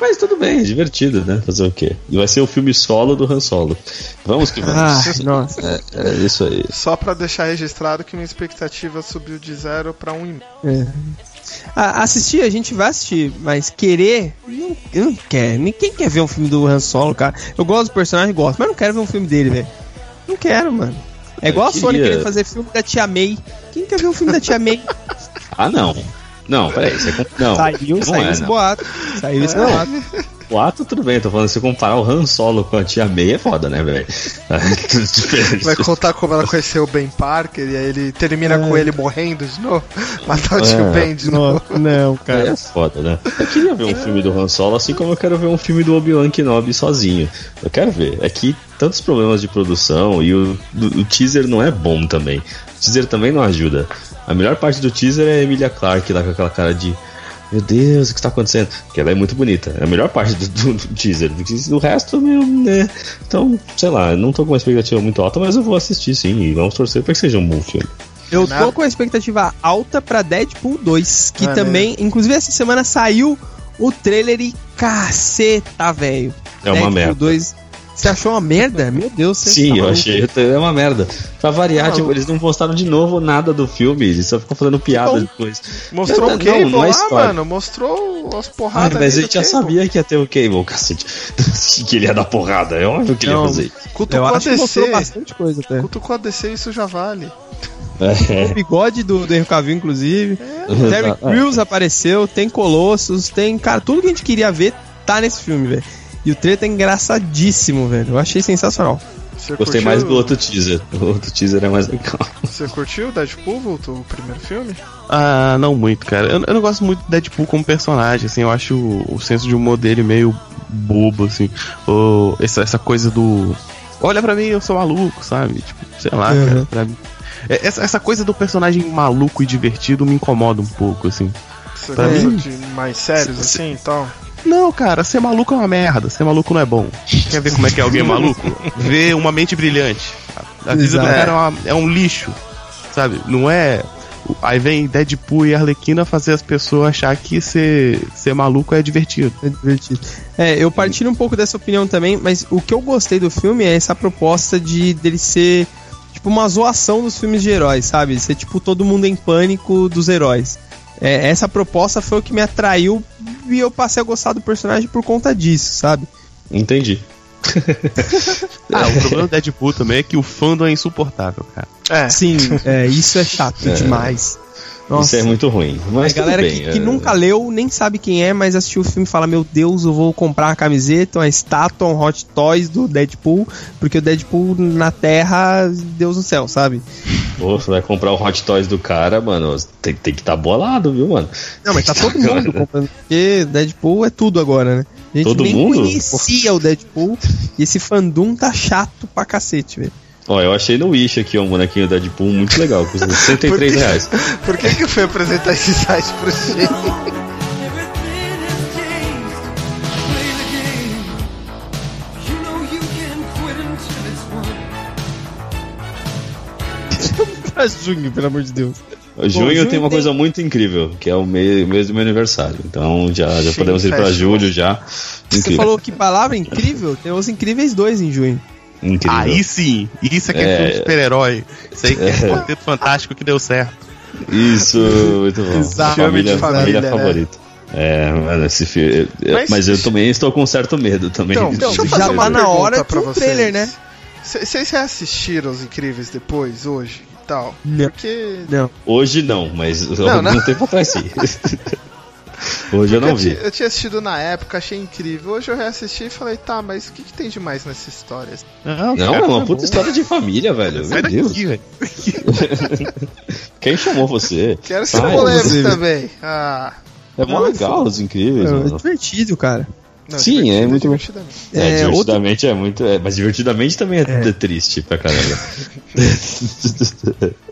Mas tudo bem, é divertido, né? Fazer o quê? E vai ser o filme solo do Han Solo. Vamos que vamos. Ai, nossa. É, é isso aí. Só pra deixar registrado que minha expectativa subiu de zero pra um e É. A- assistir, a gente vai assistir, mas querer, não, não quer. Ninguém quer ver um filme do Han Solo, cara. Eu gosto do personagem, gosto, mas não quero ver um filme dele, velho. Não quero, mano. É igual a Sony queria. querendo fazer filme da Tia May. Quem quer ver um filme da Tia May? Ah, não. Não, peraí. Você... Não, saiu, não saiu é, esse não. boato. Saiu esse Não. boato. O ato, tudo bem. Tô falando, se comparar o Han Solo com a Tia May é foda, né, velho? Vai contar como ela conheceu o Ben Parker e aí ele termina com ele morrendo de novo. Matar o tio É. Ben de novo. Não, não, Aí cara. é foda, né? Eu queria ver um filme do Han Solo, assim como eu quero ver um filme do Obi-Wan Kenobi sozinho. Eu quero ver. É que tantos problemas de produção e o, o teaser não é bom também. O teaser também não ajuda. A melhor parte do teaser é a Emilia Clarke lá com aquela cara de. Meu Deus, o que está acontecendo? Porque ela é muito bonita. É a melhor parte do, do- do teaser. O resto, meu, né? Então, sei lá, não tô com uma expectativa muito alta, mas eu vou assistir sim. E vamos torcer para que seja um bom filme. Eu tô com a expectativa alta pra Deadpool 2, que Ah, também, inclusive essa semana saiu o trailer e caceta, velho. É uma merda. 2. Você achou uma merda? Meu Deus, você Sim, tá eu achei. É uma merda. Pra variar, Tá tipo, eles não postaram de novo nada do filme. Eles só ficam fazendo piada Bom. depois. Mostrou Não, o Cable não é lá, história. mano. Mostrou as Ah, porradas. mas ali a gente já Cable. sabia que ia ter o Cable, cacete. que ele ia dar porrada. É óbvio que ele ia Não. fazer. Cutucou Eu a acho que mostrou DC. bastante coisa até. Cutucou a DC, isso já vale. É. O bigode do, do Henry Cavill, inclusive. O Terry. Crews apareceu, tem Colossus, tem. Cara, tudo que a gente queria ver tá nesse filme, velho. E o trailer tá engraçadíssimo, velho. Eu achei sensacional. Você Gostei curtiu- mais do outro teaser. O outro teaser é mais legal. Você curtiu o Deadpool, voltou o primeiro filme? Ah, não muito, cara. Eu, eu não gosto muito do Deadpool como personagem, assim. Eu acho o, o senso de humor dele meio bobo, assim. O, essa, essa coisa do. Olha pra mim, eu sou maluco, sabe? Tipo, sei lá, Uhum. cara. Pra mim. É, Essa, essa coisa do personagem maluco e divertido me incomoda um pouco, assim. Você Pra gosta mim- de mais sérios assim e tal? Não, cara, ser maluco é uma merda. Ser maluco não é bom. Quer ver como é que é alguém maluco? Vê uma mente brilhante. A vida do Exato. cara é, uma- é um lixo, sabe? Não é. Aí vem Deadpool e Arlequina fazer as pessoas achar que ser, ser maluco é divertido. É divertido. É, eu partilho um pouco dessa opinião também, mas o que eu gostei do filme é essa proposta de dele ser tipo uma zoação dos filmes de heróis, sabe? Ser tipo todo mundo em pânico dos heróis. É, essa proposta foi o que me atraiu e eu passei a gostar do personagem por conta disso, sabe? Entendi. Ah, o problema do Deadpool também é que o fandom é insuportável, cara. É. Sim, é, isso é chato demais. Isso é muito ruim. Mas a galera que, bem, que é- nunca leu, nem sabe quem é, mas assistiu o filme e fala: Meu Deus, eu vou comprar uma camiseta, uma estátua, um Hot Toys do Deadpool, porque o Deadpool na Terra, Deus no céu, sabe? Pô, você vai comprar o Hot Toys do cara, mano. Tem, tem que estar tá bolado, viu, mano? Não, mas tá todo mundo comprando, porque Deadpool é tudo agora, né? A gente Todo nem mundo? conhecia o Deadpool e esse fandom tá chato pra cacete, velho. Ó, eu achei no Wish aqui ó, um bonequinho Deadpool muito legal, custa 63 reais. Por que, que eu fui apresentar esse site pro Chico? Everything has changed. Play the game. You know you can quit until it's won. pra junho, pelo amor de Deus. Junho junho tem uma tem- coisa muito incrível, que é o mês, mês do meu aniversário. Então já, já Sim, podemos ir pra festival. julho já. Você Incrível. falou que palavra incrível? Tem os incríveis dois em junho. Incrível. Aí sim, isso é que é, É. filme de super-herói. Isso aí que é quarteto fantástico que deu certo. Isso, muito bom. Exato. Família, Filme de família, família, né? favorita. É, mano, esse filme. Mas- Mas, eu também estou com certo medo também. Então, disso. deixa eu já fazer uma na hora pra trailer, né? Vocês reassistiram Os Incríveis depois, hoje e tal? Não. Porque... Não. Hoje não, mas Não, algum não. tempo atrás sim. Hoje eu não vi. Eu tinha assistido na época, achei incrível. Hoje eu reassisti e falei, tá, mas o que, que tem de mais nessa história? Não, Não, é uma puta bom. história de família, velho. Meu Deus. daqui, velho. Quem chamou você? Quero ser Ai, polêmico também. Ah, É mó legal, os incríveis, É mano. divertido, cara. não, Sim, é muito- divertidamente. É, É, divertidamente é muito. é, mas divertidamente também é, É. triste pra caramba.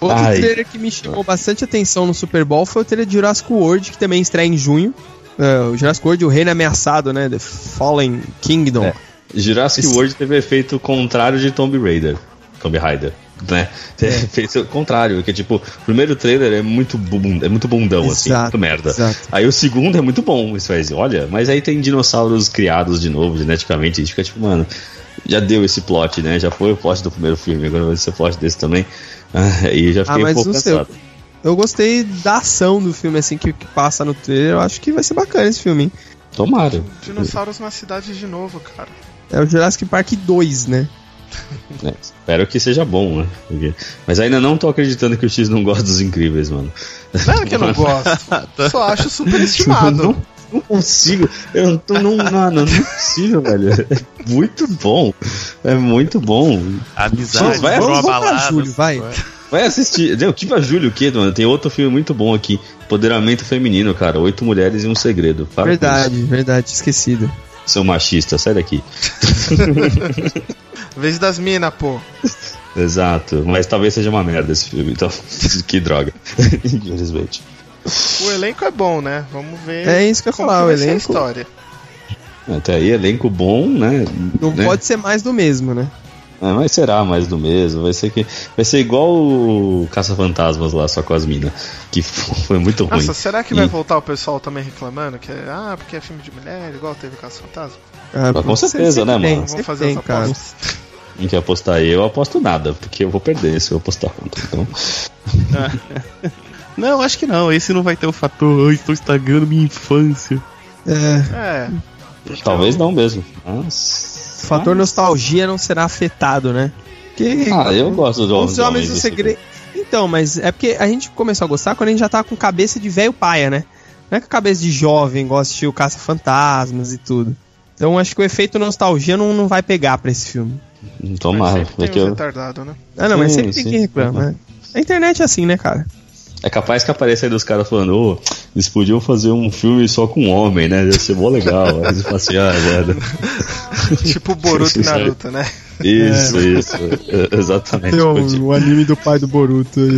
Outro Ai. trailer que me chamou bastante atenção no Super Bowl foi o trailer de Jurassic World, que também estreia em junho. É, o Jurassic World, o Reino Ameaçado, né? The Fallen Kingdom. É. Jurassic Esse- World teve efeito contrário de Tomb Raider. Tomb Raider. Né? Teve efeito contrário, que tipo, o primeiro trailer é muito, bum, é muito bundão, assim, Exato, muito merda. exato. Aí o segundo é muito bom, isso faz, olha, mas aí tem dinossauros criados de novo, geneticamente, gente fica tipo, mano, já deu esse plot, né? Já foi o plot do primeiro filme, agora vai ser o plot desse também. Ah, aí já Ah, fiquei um mas pouco não sei. cansado. Eu gostei da ação do filme, assim, que, que passa no trailer. Eu acho que vai ser bacana esse filme, hein? Tomara. Dinossauros na cidade de novo, cara. É o Jurassic Park 2, né? É, espero que seja bom, né? Porque- Mas ainda não tô acreditando que o X não gosta dos incríveis, mano. Não é que eu não gosto. Só acho superestimado. Não, não consigo. Eu não, tô- não, não, não, não é possível, velho. É muito bom. É muito bom. Amizade, Vai, pra vamos, vamos pra balada. julho, vai. Vai assistir. Deu, tipo a Júlio, o quê, mano? Tem outro filme muito bom aqui. Empoderamento feminino, cara. Oito mulheres e um segredo. Para Verdade, verdade, esquecido. Seu machista, sai daqui. Vez das minas, pô. Exato. Mas talvez seja uma merda esse filme, então. que droga. Infelizmente. O elenco é bom, né? Vamos ver. É isso que eu falar, que o vai elenco- história. Até aí, elenco bom, né? Não Né? pode ser mais do mesmo, né? É, mas será mais do mesmo. Vai ser que vai ser igual o Caça-Fantasmas lá, só com as minas. Que foi muito ruim. Nossa, será que vai E- voltar o pessoal também reclamando? Que é, ah, porque é filme de mulher, igual teve Caça Fantasma? Ah, com certeza, né, tem, mano? Vamos fazer tem, as cara. apostas. Em que apostar eu, eu aposto nada, porque eu vou perder se eu apostar contra. Então, Não, acho que não. Esse não vai ter o fator. "Ai, estou estragando minha infância. É, É. talvez não mesmo. Mas... o fator nostalgia não será afetado, né? Que Ah, eu gosto do Os Homens do do Segredo. Então, mas é porque a gente começou a gostar quando a gente já tava com cabeça de velho paia, né? Não é com a cabeça de jovem, gosta de assistir o Caça-Fantasmas e tudo. Então acho que o efeito nostalgia não, não vai pegar pra esse filme. Tomara. Sempre É, tem que uns eu- retardado, né? Ah, não, mas Sim, sempre tem sim. quem reclama, né? A internet é assim, né, cara? É capaz que apareça aí dos caras falando, ô, eles podiam fazer um filme só com homem, né? Deve ser mó legal. Aí eles falam assim, ah, merda. tipo Boruto e Isso aí. Naruto, né? Isso, isso. É, Exatamente. Podia- o anime do pai do Boruto.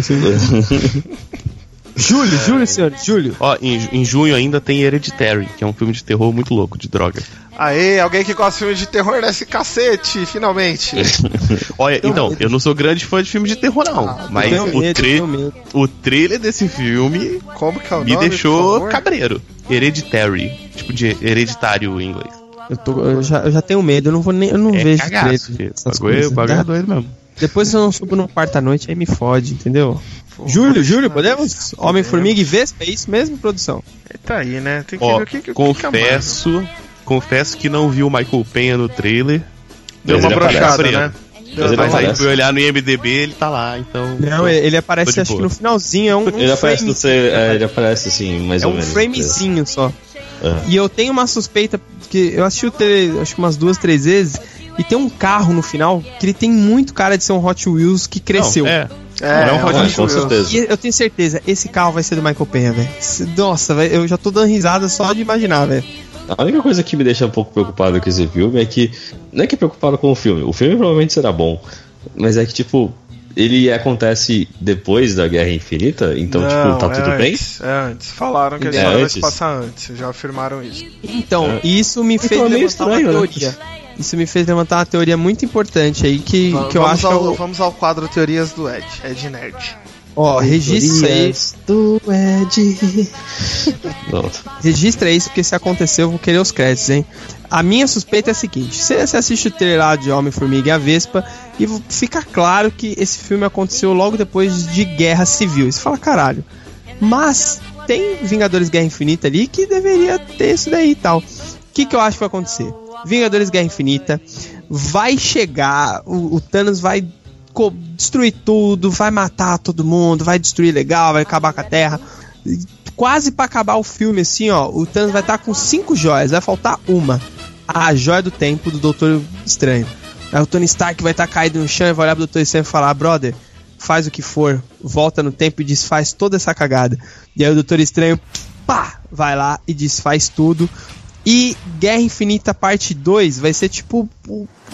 Júlio, Júlio, senhor, Júlio. Ó, em, em junho ainda tem Hereditary, que é um filme de terror muito louco, de droga. Aê, alguém que gosta de filme de terror nesse cacete, finalmente. Olha, então, eu não sou grande fã de filme de terror, não. mas tenho o, medo, tra- medo. o trailer desse filme Como que é o me nome? deixou cabreiro. Hereditary. Tipo de hereditário em inglês. Eu, tô- eu já, eu já tenho medo, eu não vou nem. Eu não É vejo cagaço, trailer, Bagulho, bagulho é doido mesmo. Depois eu não subo no quarto à noite, aí me fode, entendeu? Júlio, Júlio, podemos? Homem-Formiga e Vespa, é isso mesmo, produção? Tá aí, né? Tem que Ó, ver o que, que, o que que é confesso, que não vi o Michael Penha no trailer. Deu Mas uma brochada, né? Uma Mas aí fui olhar no IMDB, ele tá lá, então. Não, ele aparece acho que no finalzinho, é um, um Ele aparece no trailer, é, ele aparece assim, mais é ou um menos. framezinho só. É. E eu tenho uma suspeita, que eu assisti o trailer acho que umas duas, três vezes, e tem um carro no final que ele tem muito cara de ser um Hot Wheels que cresceu. Não, é. É, Não, é, pode um Hot com Wheels. certeza. E eu tenho certeza, esse carro vai ser do Michael Penha, velho. Nossa, velho, eu já tô dando risada só de imaginar, velho. A única coisa que me deixa um pouco preocupado com esse filme é que. Não é que é preocupado com o filme, o filme provavelmente será bom. Mas é que, tipo, ele acontece depois da Guerra Infinita, então, Não, tipo, tá é tudo bem? antes, É antes. Falaram que a É história vai antes? se passar antes. Já afirmaram isso. Então, É. isso me fez é meio levantar uma estranho, né? teoria. Isso me fez levantar uma teoria muito importante aí que, que eu acho ao, que é o, vamos ao quadro Teorias do Ed. Ed Nerd. Ó, registra do Ed. Pronto. Registra isso, porque se acontecer eu vou querer os créditos, hein? A minha suspeita é a seguinte: você, você assiste o trailer lá de Homem-Formiga e a Vespa, e fica claro que esse filme aconteceu logo depois de Guerra Civil. E você fala, caralho. Mas tem Vingadores Guerra Infinita ali que deveria ter isso daí e tal. O que, que eu acho que vai acontecer? Vingadores Guerra Infinita vai chegar, o, o Thanos vai destruir tudo, vai matar todo mundo, vai destruir legal, vai acabar com a Terra. Quase pra acabar o filme, assim, ó, o Thanos vai estar com cinco joias, vai faltar uma. A joia do tempo do Doutor Estranho. Aí o Tony Stark vai estar caído no chão e vai olhar pro Doutor Estranho e falar: brother, faz o que for, volta no tempo e desfaz toda essa cagada. E aí o Doutor Estranho, pá, vai lá e desfaz tudo. E Guerra Infinita Parte 2 vai ser tipo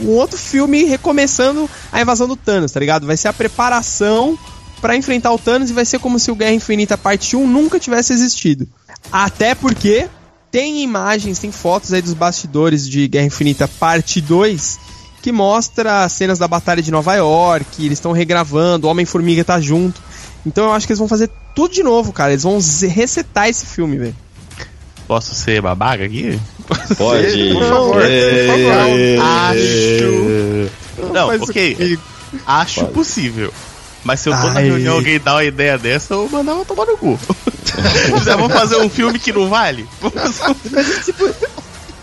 um outro filme recomeçando a invasão do Thanos, tá ligado? Vai ser a preparação pra enfrentar o Thanos e vai ser como se o Guerra Infinita Parte 1 nunca tivesse existido. Até porque tem imagens, tem fotos aí dos bastidores de Guerra Infinita Parte 2 que mostra cenas da Batalha de Nova York, eles estão regravando, o Homem-Formiga tá junto. Então eu acho que eles vão fazer tudo de novo, cara. Eles vão resetar esse filme, velho. Posso ser babaca aqui? Pode. Por favor, É. Acho. Não, ok. Acho possível. Mas se eu tô na Ai. reunião e alguém dá uma ideia dessa, eu mandava tomar no cu. Já vou fazer um filme que não vale?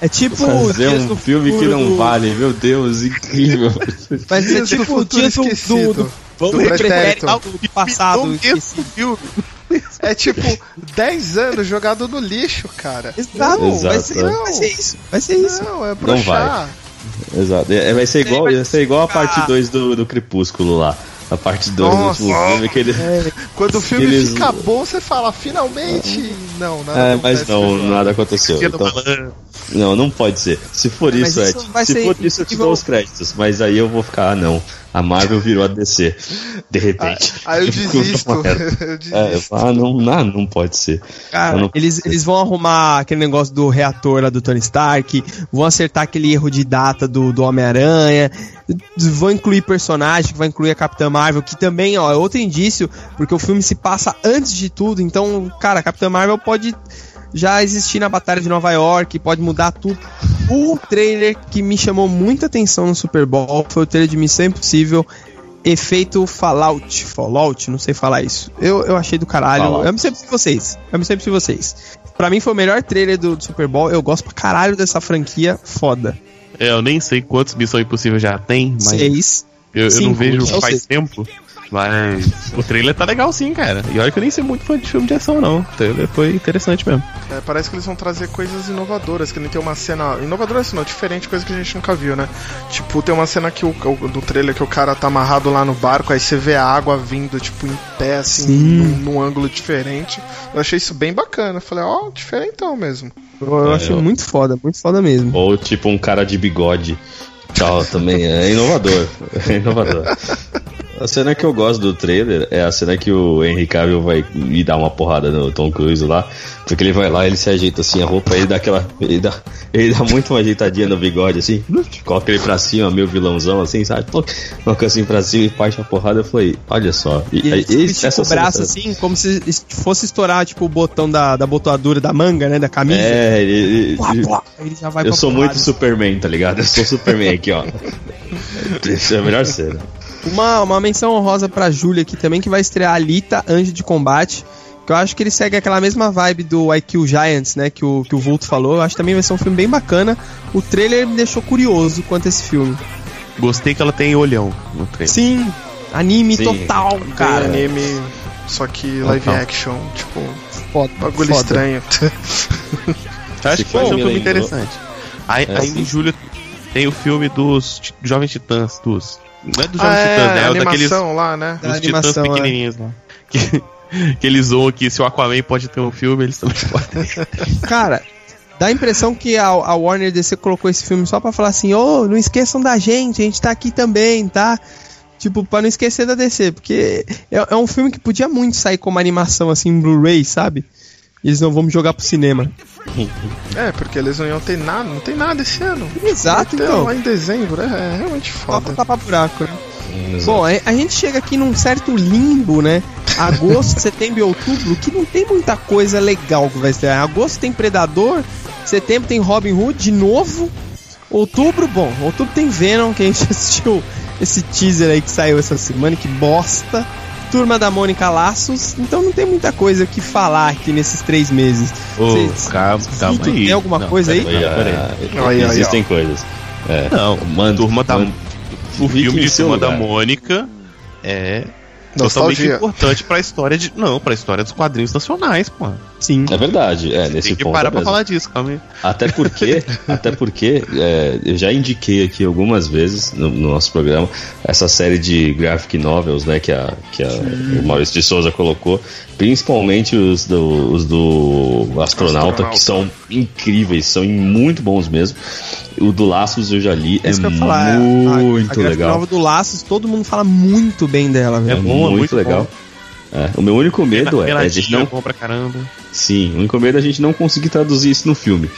É tipo Fazer Dias um do filme que não do- vale, meu Deus, incrível. Vai ser Dias do tipo o Futuro Dias do, do, Esquecido. do, Do do pretérito algo do passado. Um esquecido. É tipo 10 anos jogado no lixo, cara. Exato, Não, vai, Exato, ser, é. vai ser isso. Vai ser isso. Não, é Não broxar. Exato. É, vai ser igual, vai ser igual a parte 2 do, do Crepúsculo lá. A parte 2 do último filme que ele. Quando o filme Eles- fica bom, você fala, finalmente. Não, nada É, mas não, nada aconteceu. Então, não, não pode ser. Se for Mas isso, isso vai se for isso, eu te dou os créditos. Mas aí eu vou ficar, ah, não. A Marvel virou a DC. De repente. Aí eu Ficou desisto. uma merda. eu É, eu desisto. falo, ah, não, não, não pode ser. Cara, Eu não- eles, eles vão arrumar aquele negócio do reator lá do Tony Stark, vão acertar aquele erro de data do, do Homem-Aranha, vão incluir personagem, que vai incluir a Capitã Marvel, que também, ó, é outro indício, porque o filme se passa antes de tudo, então, cara, a Capitã Marvel pode já existir na Batalha de Nova York, pode mudar tudo. O trailer que me chamou muita atenção no Super Bowl foi o trailer de Missão Impossível efeito Fallout. Fallout, não sei falar isso. Eu, eu achei do caralho. Fallout. Eu me sempre de vocês. Eu me sempre de vocês. Pra mim foi o melhor trailer do, do Super Bowl. Eu gosto pra caralho dessa franquia foda. É, eu nem sei quantos Missão Impossível já tem, mas Seis. eu, eu não vejo é faz seis. tempo. Mas o trailer tá legal sim, cara. E olha que eu nem sei muito fã de filme de ação, não. O trailer foi interessante mesmo. É, parece que eles vão trazer coisas inovadoras, que nem tem uma cena. Inovadora assim, não, diferente, coisa que a gente nunca viu, né? Tipo, tem uma cena que o, o- do trailer que o cara tá amarrado lá no barco, aí você vê a água vindo, tipo, em pé, assim, num, num ângulo diferente. Eu achei isso bem bacana. Eu falei, ó, diferentão mesmo. Eu, eu É, achei eu- muito foda, muito foda mesmo. Ou tipo um cara de bigode. Tal, também é inovador. É inovador. A cena que eu gosto do trailer é a cena que o Henry Cavill vai ir dar uma porrada no Tom Cruise lá. Porque ele vai lá, ele se ajeita assim, a roupa, ele dá aquela. Ele dá, ele dá muito uma ajeitadinha no bigode, assim, coloca ele pra cima, meio vilãozão, assim, sabe? Coloca assim pra cima e parte a porrada. Eu falei, olha só. E, ele estica essa o braço cena- assim, como se fosse estourar, tipo, o botão da, da botoadura da manga, né? Da camisa. É, ele, Plá, ele- plá, aí ele já vai eu sou porrada. muito Superman, tá ligado? Eu sou Superman aqui, ó. Essa é a melhor cena. Uma, uma menção honrosa pra Júlia aqui também, que vai estrear Alita, Anjo de Combate. Que eu acho que ele segue aquela mesma vibe do IQ Giants, né? Que o, que o Vulto falou. Eu acho que também vai ser um filme bem bacana. O trailer me deixou curioso quanto a esse filme. Gostei que ela tem olhão no trailer. Sim, anime Sim. total, Tem cara. anime, só que live Total. action, tipo, Foda, bagulho foda. estranho. Eu acho que vai ser um filme me lembrou. interessante. Aí, É, sim. em julho tem o filme dos Jovens Titãs, dos. Não é dos Ah, Jovens é, Titãs, né? É o daqueles. animação lá, né? Da Dos animação, Titãs é. pequenininhos lá. Que, que eles zoam que se o Aquaman pode ter um filme, eles também podem. Cara, dá a impressão que a, a Warner DC colocou esse filme só pra falar assim: ô, não esqueçam da gente, a gente tá aqui também, tá? Tipo, pra não esquecer da DC, porque é, é um filme que podia muito sair como animação, assim, em Blu-ray, sabe? Eles não vão jogar pro cinema. É, porque eles não iam ter nada, não tem nada esse ano. Exato, então. Lá em dezembro, é, é realmente Só foda. pra tapar buraco, né? Exato. Bom, a, a gente chega aqui num certo limbo, né? Agosto, setembro e outubro, que não tem muita coisa legal que vai estrear. Agosto tem Predador, setembro tem Robin Hood de novo. Outubro, bom, outubro tem Venom, que a gente assistiu esse teaser aí que saiu essa semana, que bosta. Turma da Mônica Laços, então não tem muita coisa o que falar aqui nesses três meses. Ô, Vocês- calma, calma aí. tem alguma Não, coisa aí? peraí, Olha, peraí. Aí, aí, existem coisas. É, Não, manda, Turma da- manda- O filme de Turma da lugar. Mônica é Nostalgia. totalmente importante pra história de. Não, pra história dos quadrinhos nacionais, pô. Sim. É verdade, é, nesse Tem que ponto. parar é pra falar disso, calma aí. Até porque, até porque é, eu já indiquei aqui algumas vezes no, no nosso programa essa série de graphic novels, né, que, a, que a, o Maurício de Souza colocou, principalmente os do, os do astronauta, Astronauta. que são incríveis, são muito bons mesmo. O do Laços eu já li, é, eu ia falar, a- muito a, a graphic legal. nova do Laços, todo mundo fala muito bem dela, É velho. bom, é muito, muito legal. É, o meu único medo é, é a gente não é bom pra caramba. Sim, o único medo é a gente não conseguir traduzir isso no filme.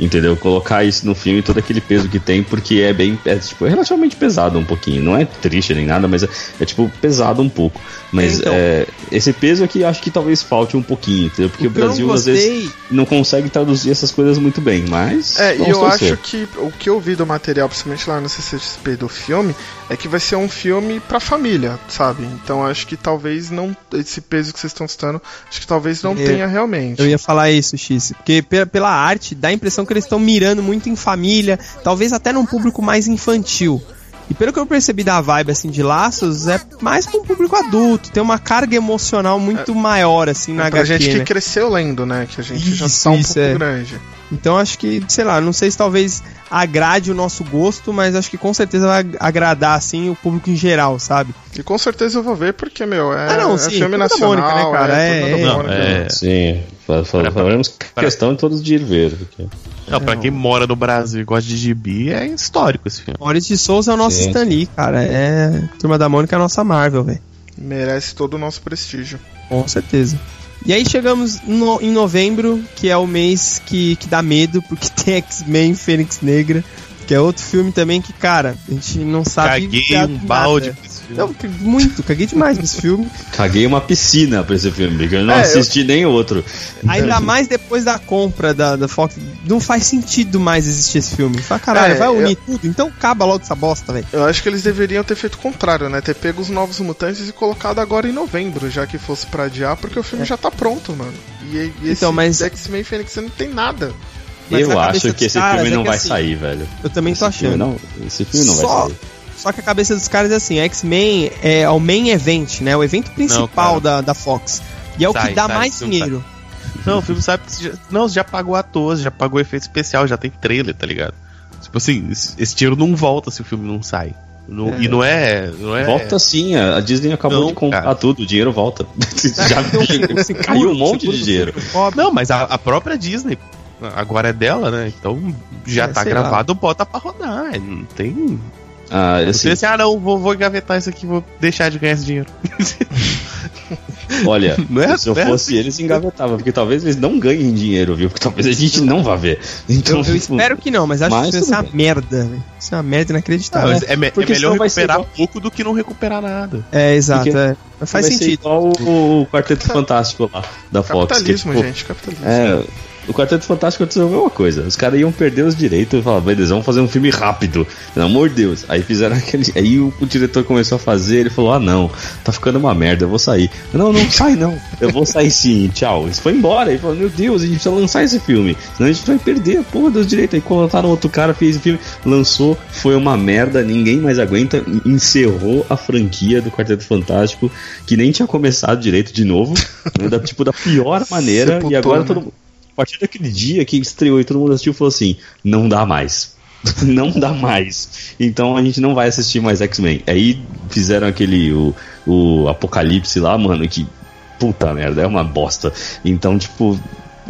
Entendeu? Colocar isso no filme, todo aquele peso que tem, porque é bem. É, tipo, é relativamente pesado um pouquinho. Não é triste nem nada, mas é, é, tipo pesado um pouco. Mas Então. é, esse peso aqui acho que talvez falte um pouquinho, entendeu? Porque o, Brasil às vezes gostei- não consegue traduzir essas coisas muito bem, mas. É, e eu acho que o que eu vi do material, principalmente lá no CCXP do filme, é que vai ser um filme pra família, sabe? Então acho que talvez não. Esse peso que vocês estão citando, acho que talvez não Eu- tenha realmente. Eu ia falar isso, X. Porque pela, pela arte dá a impressão que eles estão mirando muito em família, talvez até num público mais infantil. E pelo que eu percebi da vibe assim de laços, é mais pra um público adulto, tem uma carga emocional muito maior assim na É pra HQ, gente que né? cresceu lendo, né? Que a gente já Isso, tá um isso, pouco é. grande. Então acho que, sei lá, não sei se talvez agrade o nosso gosto, mas acho que com certeza vai agradar assim o público em geral, sabe? E com certeza eu vou ver, porque, meu, é, Ah, não, é sim, filme nacional. Mônica, né, cara? É, É, é. Não, é. Sim, fa- Para- faremos para- questão de todos de ir ver. porque- Não, pra quem mora no Brasil e gosta de gibi, é histórico esse filme. Maurício de Souza é o nosso Sim. Stan Lee, cara. É. Turma da Mônica é a nossa Marvel, velho. Merece todo o nosso prestígio. Com certeza. E aí chegamos no- em novembro, que é o mês que, que dá medo, porque tem X-Men Fênix Negra, que é outro filme também que, cara, a gente não sabe. Caguei nada. um balde pra. Não, muito, caguei demais nesse filme. Caguei uma piscina pra esse filme, porque eu não É, eu- assisti nem outro. Ainda mais depois da compra da, da Fox. Não faz sentido mais existir esse filme. Fala, caralho, É, vai eu- unir tudo? Então acaba logo essa bosta, velho. Eu acho que eles deveriam ter feito o contrário, né? Ter pego os novos mutantes e colocado agora em novembro, já que fosse pra adiar, porque o filme já tá pronto, mano. E, e esse É. Então, mas- X-Men Fênix não tem nada. Mas eu acho que esse caras filme é não que vai assim, sair, velho. Eu também tô Esse filme achando. não, esse filme não Só- vai sair. Só que a cabeça dos caras é assim, X-Men é o main event, né? O evento principal cara. da, da Fox. E é o Sai, que dá sai, mais dinheiro. Não, o filme sabe que você já, não, você já pagou ator, você já pagou efeito especial, já tem trailer, tá ligado? Tipo assim, esse, dinheiro não volta se o filme não sai. Não- E não é, não é. Volta sim, a Disney acabou Não, de comprar cara. tudo, o dinheiro volta. Já caiu um monte de dinheiro. Não, mas a, a própria Disney agora é dela, né? Então já É, tá gravado, bota pra rodar. Não tem. Ah, Você assim, assim, ah não, vou, vou engavetar isso aqui, vou deixar de ganhar esse dinheiro. olha, Não é- se eu não é fosse assim. eles, engavetavam, porque talvez eles não ganhem dinheiro, viu? Porque talvez a gente não vá ver. Então, Eu, eu espero que não, mas acho Mas que isso tudo uma merda, velho. Isso é uma merda inacreditável. Mas é, me- é melhor recuperar igual- pouco do que não recuperar nada. É, exato. É. Faz vai ser sentido. igual o, o Quarteto Fantástico lá da Fox. que, Capitalismo, tipo, gente, capitalismo. É, o Quarteto Fantástico aconteceu a mesma coisa. Os caras iam perder os direitos e falavam, beleza, vamos fazer um filme rápido. Pelo amor de Deus. Aí fizeram aquele. Aí o, o diretor começou a fazer, ele falou: Ah, não, tá ficando uma merda, eu vou sair. Não, não sai não. Eu vou sair sim, tchau. Ele foi embora. Ele falou: Meu Deus, a gente precisa lançar esse filme. Senão a gente vai perder a porra dos direitos. Aí colocaram outro cara, fez o filme, lançou, foi uma merda, ninguém mais aguenta. Encerrou a franquia do Quarteto Fantástico, que nem tinha começado direito de novo. né, da, tipo, da pior maneira. Sepultou, e agora né? todo mundo. A partir daquele dia que estreou e todo mundo assistiu, falou assim: não dá mais. não dá mais. Então a gente não vai assistir mais X-Men. Aí fizeram aquele. O, o Apocalipse lá, mano, que. Puta merda, é uma bosta. Então, tipo.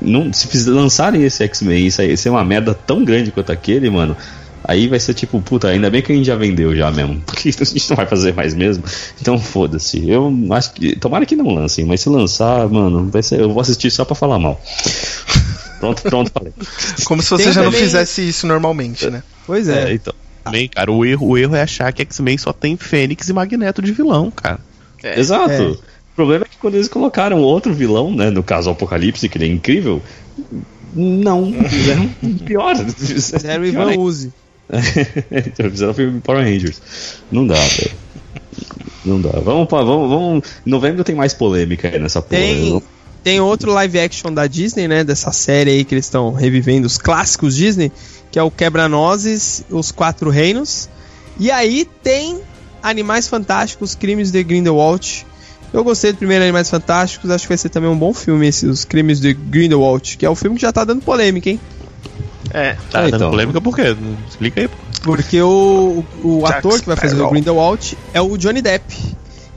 Não, se lançarem esse X-Men e ser uma merda tão grande quanto aquele, mano. Aí vai ser tipo, puta, ainda bem que a gente já vendeu já mesmo. Porque a gente não vai fazer mais mesmo. Então foda-se. Eu acho que. Tomara que não lancem, mas se lançar, mano, vai ser, eu vou assistir só pra falar mal. Pronto, pronto, falei. Como se você Tem já não também- fizesse isso normalmente, né? Pois é. É, então. Também, cara, o erro, o erro é achar que X-Men só tem Fênix e Magneto de vilão, cara. Exato. É. O problema é que quando eles colocaram outro vilão, né? No caso o Apocalipse, que ele é incrível. Não, fizeram pior. Zero Pior Ivan Uzi. Fizeram filme Power Rangers. Não dá, velho. Não dá. Vamos, pra- vamos, vamos. Em novembro tem mais polêmica aí nessa porra. Tem, Eu- tem outro live action da Disney, né? Dessa série aí que eles estão revivendo os clássicos Disney, que é o Quebra-Nozes, Os Quatro Reinos. E aí tem Animais Fantásticos, Crimes de Grindelwald. Eu gostei do primeiro Animais Fantásticos, acho que vai ser também um bom filme esse, Os Crimes de Grindelwald, que é um filme que já tá dando polêmica, hein? É. Tá dando então. polêmica por quê? Explica aí, pô. Porque o, o, ator que vai fazer o. Grindelwald é o Johnny Depp,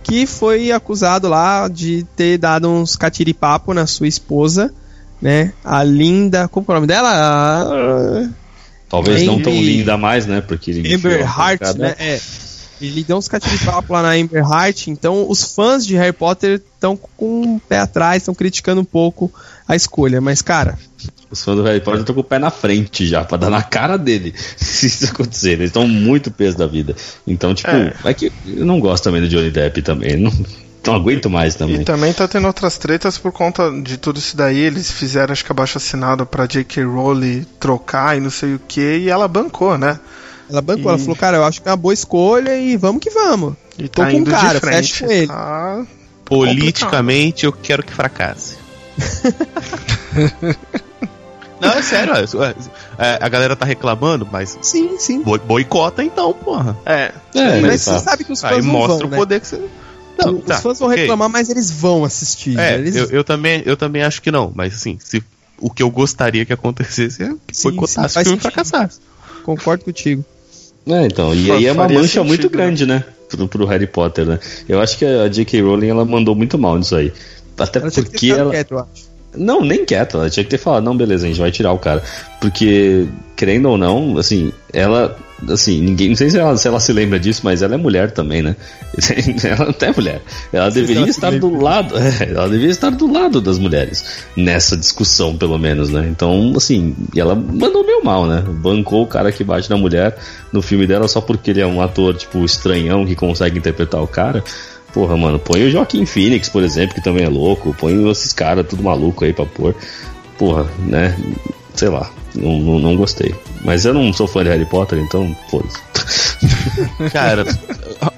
que foi acusado lá de ter dado uns catiripapo na sua esposa, né? A linda. Como é o nome dela? A- Talvez não tão linda mais, né? Porque Amber Heart, pancada. né? É. Ele deu uns catiripapo lá na Amber Heart, então os fãs de Harry Potter estão com o pé atrás, estão criticando um pouco a escolha. Mas, cara, Os fãs do Harry Potter estão com o pé na frente já, pra dar na cara dele. Se isso acontecer, eles estão muito peso da vida. Então, tipo, é. É. que eu não gosto também do Johnny Depp também. Não, não aguento mais também. E também tá tendo outras tretas por conta de tudo isso daí. Eles fizeram, acho que abaixo assinado pra J.K. Rowling trocar e não sei o que, e ela bancou, né? Ela bancou, E- ela falou, cara, eu acho que é uma boa escolha e vamos que vamos. E Tô tá com indo cara, fecha com ele. Tá... Politicamente eu quero que fracasse. Não, é sério, é, é, a galera tá reclamando, mas Sim, sim. boi- boicota então, porra. É. É, Mas tá. você sabe que os fãs Aí não mostra vão, o né? poder que você. Os tá, fãs vão ok. reclamar, mas eles vão assistir. É, né? Eles... eu, eu também, eu também acho que não, mas assim, se o que eu gostaria que acontecesse é que Sim, boicotasse sim, o filme fracassasse. Concordo contigo. É, então, e aí é uma mancha sentido, muito né? grande, né? Pro, pro Harry Potter, né? Eu acho que a J.K. Rowling ela mandou muito mal nisso aí. Até Ela que ter porque ela. quieto, eu acho. Não, nem quieta, ela tinha que ter falado, não, beleza, a gente vai tirar o cara. Porque, querendo ou não, assim, ela. Assim, ninguém. Não sei se ela, se ela se lembra disso, mas ela é mulher também, né? ela até é mulher. Ela deveria ela estar do lado. é, ela deveria estar do lado das mulheres. Nessa discussão, pelo menos, né? Então, assim, ela mandou meio mal, né? Bancou o cara que bate na mulher no filme dela só porque ele é um ator, tipo, estranhão que consegue interpretar o cara. Porra, mano, põe o Joaquim Phoenix, por exemplo, que também é louco. Põe esses caras tudo maluco aí pra pôr. Porra, né? Sei lá, não, não, não gostei. Mas eu não sou fã de Harry Potter, então foda-se. Cara,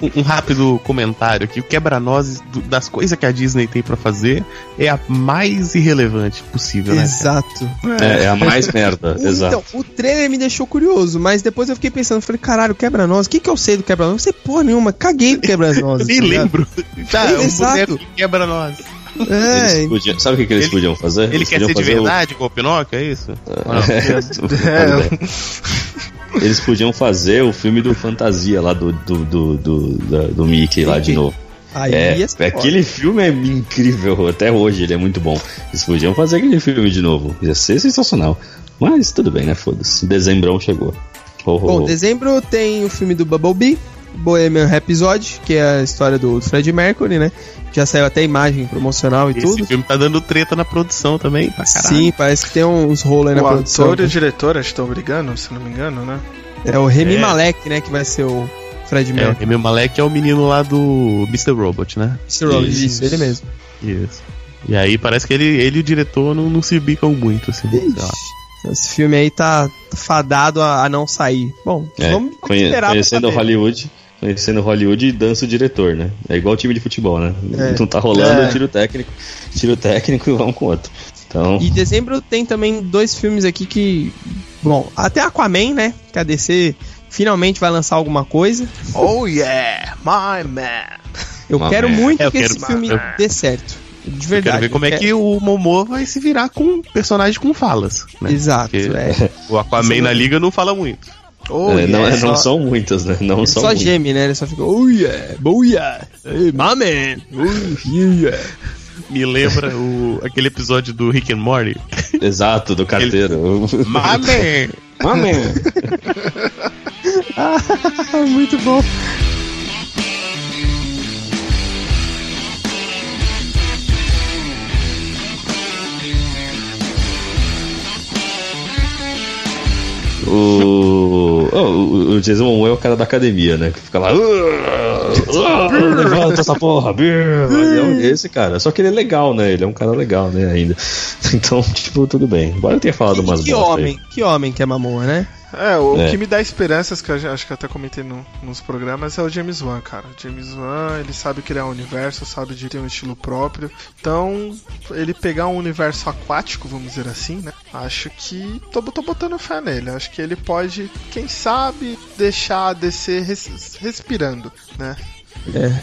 um, um rápido comentário aqui. O quebra-nozes das coisas que a Disney tem pra fazer é a mais irrelevante possível, né? Exato. É, é a mais merda, O- exato. Então, o trailer me deixou curioso, mas depois eu fiquei pensando, falei, caralho, quebra-nozes, o que que eu sei do quebra-nozes? Não sei porra nenhuma, caguei do Eu quebra-nozes. nem tá lembro. Tá, é um Exato. que quebra-nozes. É, Eles podiam- sabe o que, que eles Ele- podiam fazer? Ele Eles quer ser de fazer o- verdade, igual o Pinóquio, é isso? É, Eles podiam fazer o filme do Fantasia lá do, do, do, do, do Mickey lá de novo. aí É, ser aquele filme é incrível, até hoje ele é muito bom. Eles podiam fazer aquele filme de novo, ia ser sensacional. Mas tudo bem, né? Foda-se. Dezembrão chegou. Ho, ho, Bom, ho. dezembro tem o filme do Bumblebee, Bohemian Rhapsody, que é a história do Fred Mercury, né? Já saiu até imagem promocional e Esse tudo. filme tá dando treta na produção também, pra caralho. Sim, parece que tem uns rolos aí na o produção. ator e o diretor acho que estão brigando, se não me engano, né? É o Remy É. Malek, né, que vai ser o Fred É, o Mercury. Remy Malek é o menino lá do Mr. Robot, né? Mr. Rollins, Isso. isso, ele mesmo. Isso. E aí parece que ele, ele e o diretor não, não se bicam muito, assim. sei lá. Ixi, Esse filme aí tá fadado a, a não sair. Bom, É, vamos conhe- esperar conhecendo. Hollywood, conhecendo Hollywood, dança o diretor, né? É igual time de futebol, né? É. Não tá rolando, É. tiro técnico, tiro técnico e vamos com outro. Então, E dezembro tem também dois filmes aqui que. Bom, até Aquaman, né? Que a DC finalmente vai lançar alguma coisa. Oh yeah, my man. Eu Uma quero merda. muito eu que quero- esse filme eu- dê certo. De Eu verdade. quero ver como é que o Momo vai se virar com um personagem com falas. Né? Exato, é. O Aquaman na liga não fala muito. Oh é, não, yeah. é- não são muitas, né? Não Ele são só muitas. geme, né? Ele só fica, oh yeah, oh yeah, hey, my man, oh yeah. Me lembra o, aquele episódio do Rick and Morty. Exato, do carteiro. Mame! Mame! Muito bom. O, oh, o, Jason Momoa é o cara da academia, né? Que fica lá. "Ah, Levanta essa porra, é esse cara. Só que ele é legal, né? Ele é um cara legal, né? Ainda. Então, tipo, tudo bem. Embora eu tenha falado umas Que, que bosta aí. homem, que homem que é Mamoa, né? É, o É. que me dá esperanças, que eu acho que eu até comentei no- nos programas, é o James Wan, cara. O James Wan, ele sabe criar um universo, sabe de ter um estilo próprio. Então, ele pegar um universo aquático, vamos dizer assim, né? Acho que tô, tô botando fé nele. Acho que ele pode, quem sabe, deixar a DC res- respirando, né? É,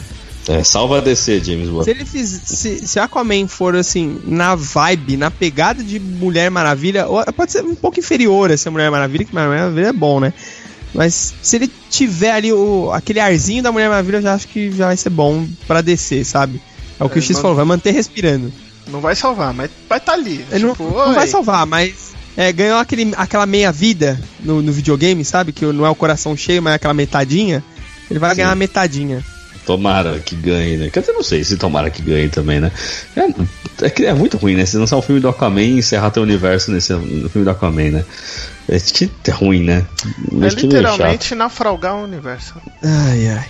salva a DC, James Wan. Se ele fiz, se, se Aquaman for assim, na vibe, na pegada de Mulher Maravilha, pode ser um pouco inferior a ser Mulher Maravilha, que Mulher Maravilha é bom, né? Mas se ele tiver ali o, aquele arzinho da Mulher Maravilha, eu já acho que já vai ser bom pra descer, sabe? É o que É, o X mano. falou, vai manter respirando. Não vai salvar, mas vai estar tá ali. Ele tipo, não, não vai salvar, mas é, ganhou aquele, aquela meia vida no, no videogame, sabe? Que não é o coração cheio, mas é aquela metadinha. Ele vai Sim. ganhar a metadinha. Tomara que ganhe, né? Quer dizer, não sei se tomara que ganhe também, né? É, é, que é muito ruim, né? Se lançar um filme do Aquaman e encerrar teu universo nesse no filme do Aquaman, né? É que é ruim, né? É literalmente naufragar o universo. Ai, ai.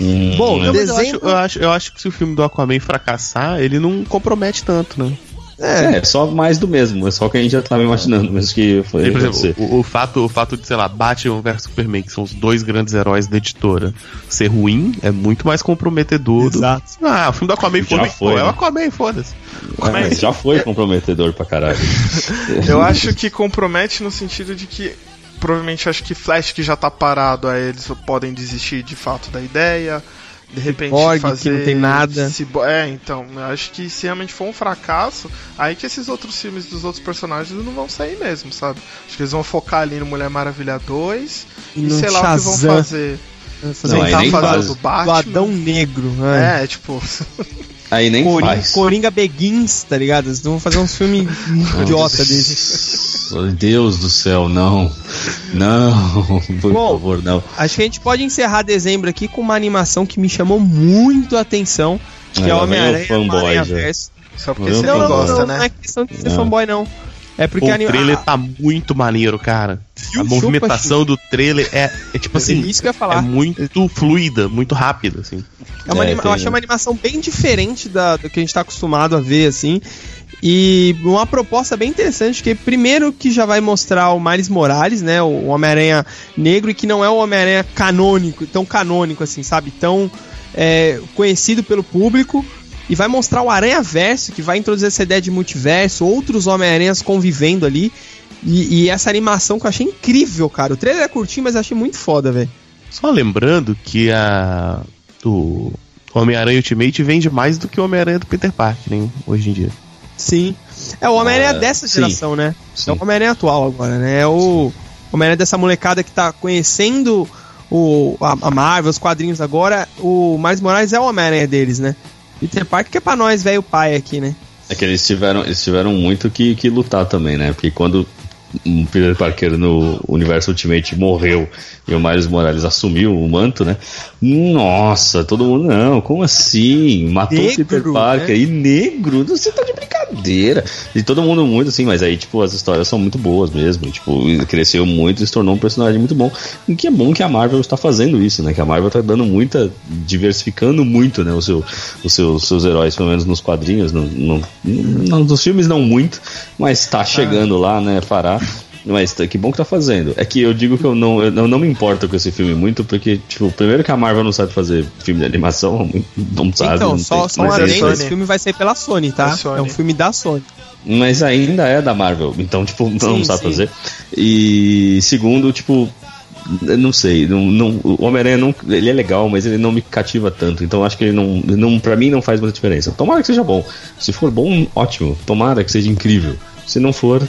Hum, Bom, né? Não, mas eu, acho, eu, acho, eu acho que se o filme do Aquaman fracassar, ele não compromete tanto, né? É, só mais do mesmo, é só o que a gente já tava imaginando, mas que foi Por acontecer. exemplo, o, o fato, o fato de, sei lá, Batman vs Superman, que são os dois grandes heróis da editora, ser ruim é muito mais comprometedor. do- Exato. Ah, o filme do Aquaman, Já foi, pô, É o né? Aquaman, foda-se. É, mas já foi comprometedor pra caralho. Eu acho que compromete no sentido de que provavelmente acho que Flash que já tá parado, aí eles podem desistir de fato da ideia. De repente Cyborg, que fazer. não tem nada. Cibo- É, então, eu acho que se realmente for um fracasso, aí que esses outros filmes dos outros personagens não vão sair mesmo, sabe? Acho que eles vão focar ali no Mulher Maravilha 2 e, no sei lá o que vão Shazam. fazer. Não, Tentar fazer faz. o do do Batman. Adão Negro. né? É, tipo. Aí nem Coringa, faz. Coringa Begins, tá ligado? Eles vão fazer uns filmes idiota desses. Meu Deus do céu, não. Não, por Bom, favor, não. Acho que a gente pode encerrar dezembro aqui com uma animação que me chamou muito a atenção, que Aí é Homem-Aranha fanboy Aranha já. Verso. Só porque Não, você Não, não, não, gosta, não, né? não é questão de ser Não. fanboy, não. É porque Pô, o trailer a- tá muito maneiro, cara. E A movimentação do trailer é, é tipo assim, isso que eu ia é falar. muito fluida, muito rápida, assim. É uma É, anima- tem- Eu achei uma animação bem diferente da, do que a gente tá acostumado a ver, assim. E uma proposta bem interessante, que primeiro que já vai mostrar o Miles Morales, né? O Homem-Aranha negro, e que não é o Homem-Aranha canônico, tão canônico assim, sabe? Tão é, conhecido pelo público. E vai mostrar o Aranha Verso, que vai introduzir essa ideia de multiverso, outros Homem-Aranhas convivendo ali. E, e, essa animação que eu achei incrível, cara. O trailer é curtinho, mas eu achei muito foda, velho. Só lembrando que a. O Homem-Aranha Ultimate vende mais do que o Homem-Aranha do Peter Parker, hein, hoje em dia. Sim. É o Homem-Aranha Ah, dessa sim. geração, né? Sim. É o Homem-Aranha atual agora, né? É o Homem-Aranha dessa molecada que tá conhecendo o, a, a Marvel, os quadrinhos agora. O Miles Morales é o Homem-Aranha deles, né? Peter Parker que é pra nós, velho pai aqui, né? É que eles tiveram, eles tiveram muito que, que lutar também, né? Porque quando o Peter Parker no universo Ultimate morreu e o Miles Morales assumiu o manto, né? Nossa, todo mundo, não, como assim? Matou Negro, o Peter Parker né? e negro? Você tá de brincadeira. E todo mundo muito assim, mas aí, tipo, as histórias são muito boas mesmo. Tipo, cresceu muito e se tornou um personagem muito bom. E que é bom que a Marvel está fazendo isso, né? Que a Marvel tá dando muita, diversificando muito, né? O seu, os seus, heróis, pelo menos nos quadrinhos. No, no, no- nos filmes não muito, mas tá chegando lá, né? Fará. Mas tá- que bom que tá fazendo. É que eu digo que eu não, eu não, não me importo com esse filme muito, porque, tipo, primeiro que a Marvel não sabe fazer filme de animação, não sabe. então, não só, tem- só um adendo, Sony. esse filme vai ser pela Sony, tá? É Sony. É um filme da Sony. Mas ainda é da Marvel, então, tipo, não Sim, sabe sim. fazer. E segundo, tipo, eu não sei, não, não, o Homem-Aranha não, ele é legal, mas ele não me cativa tanto. Então acho que ele não, não, pra mim não faz muita diferença. Tomara que seja bom. Se for bom, ótimo. Tomara que seja incrível. Se não for,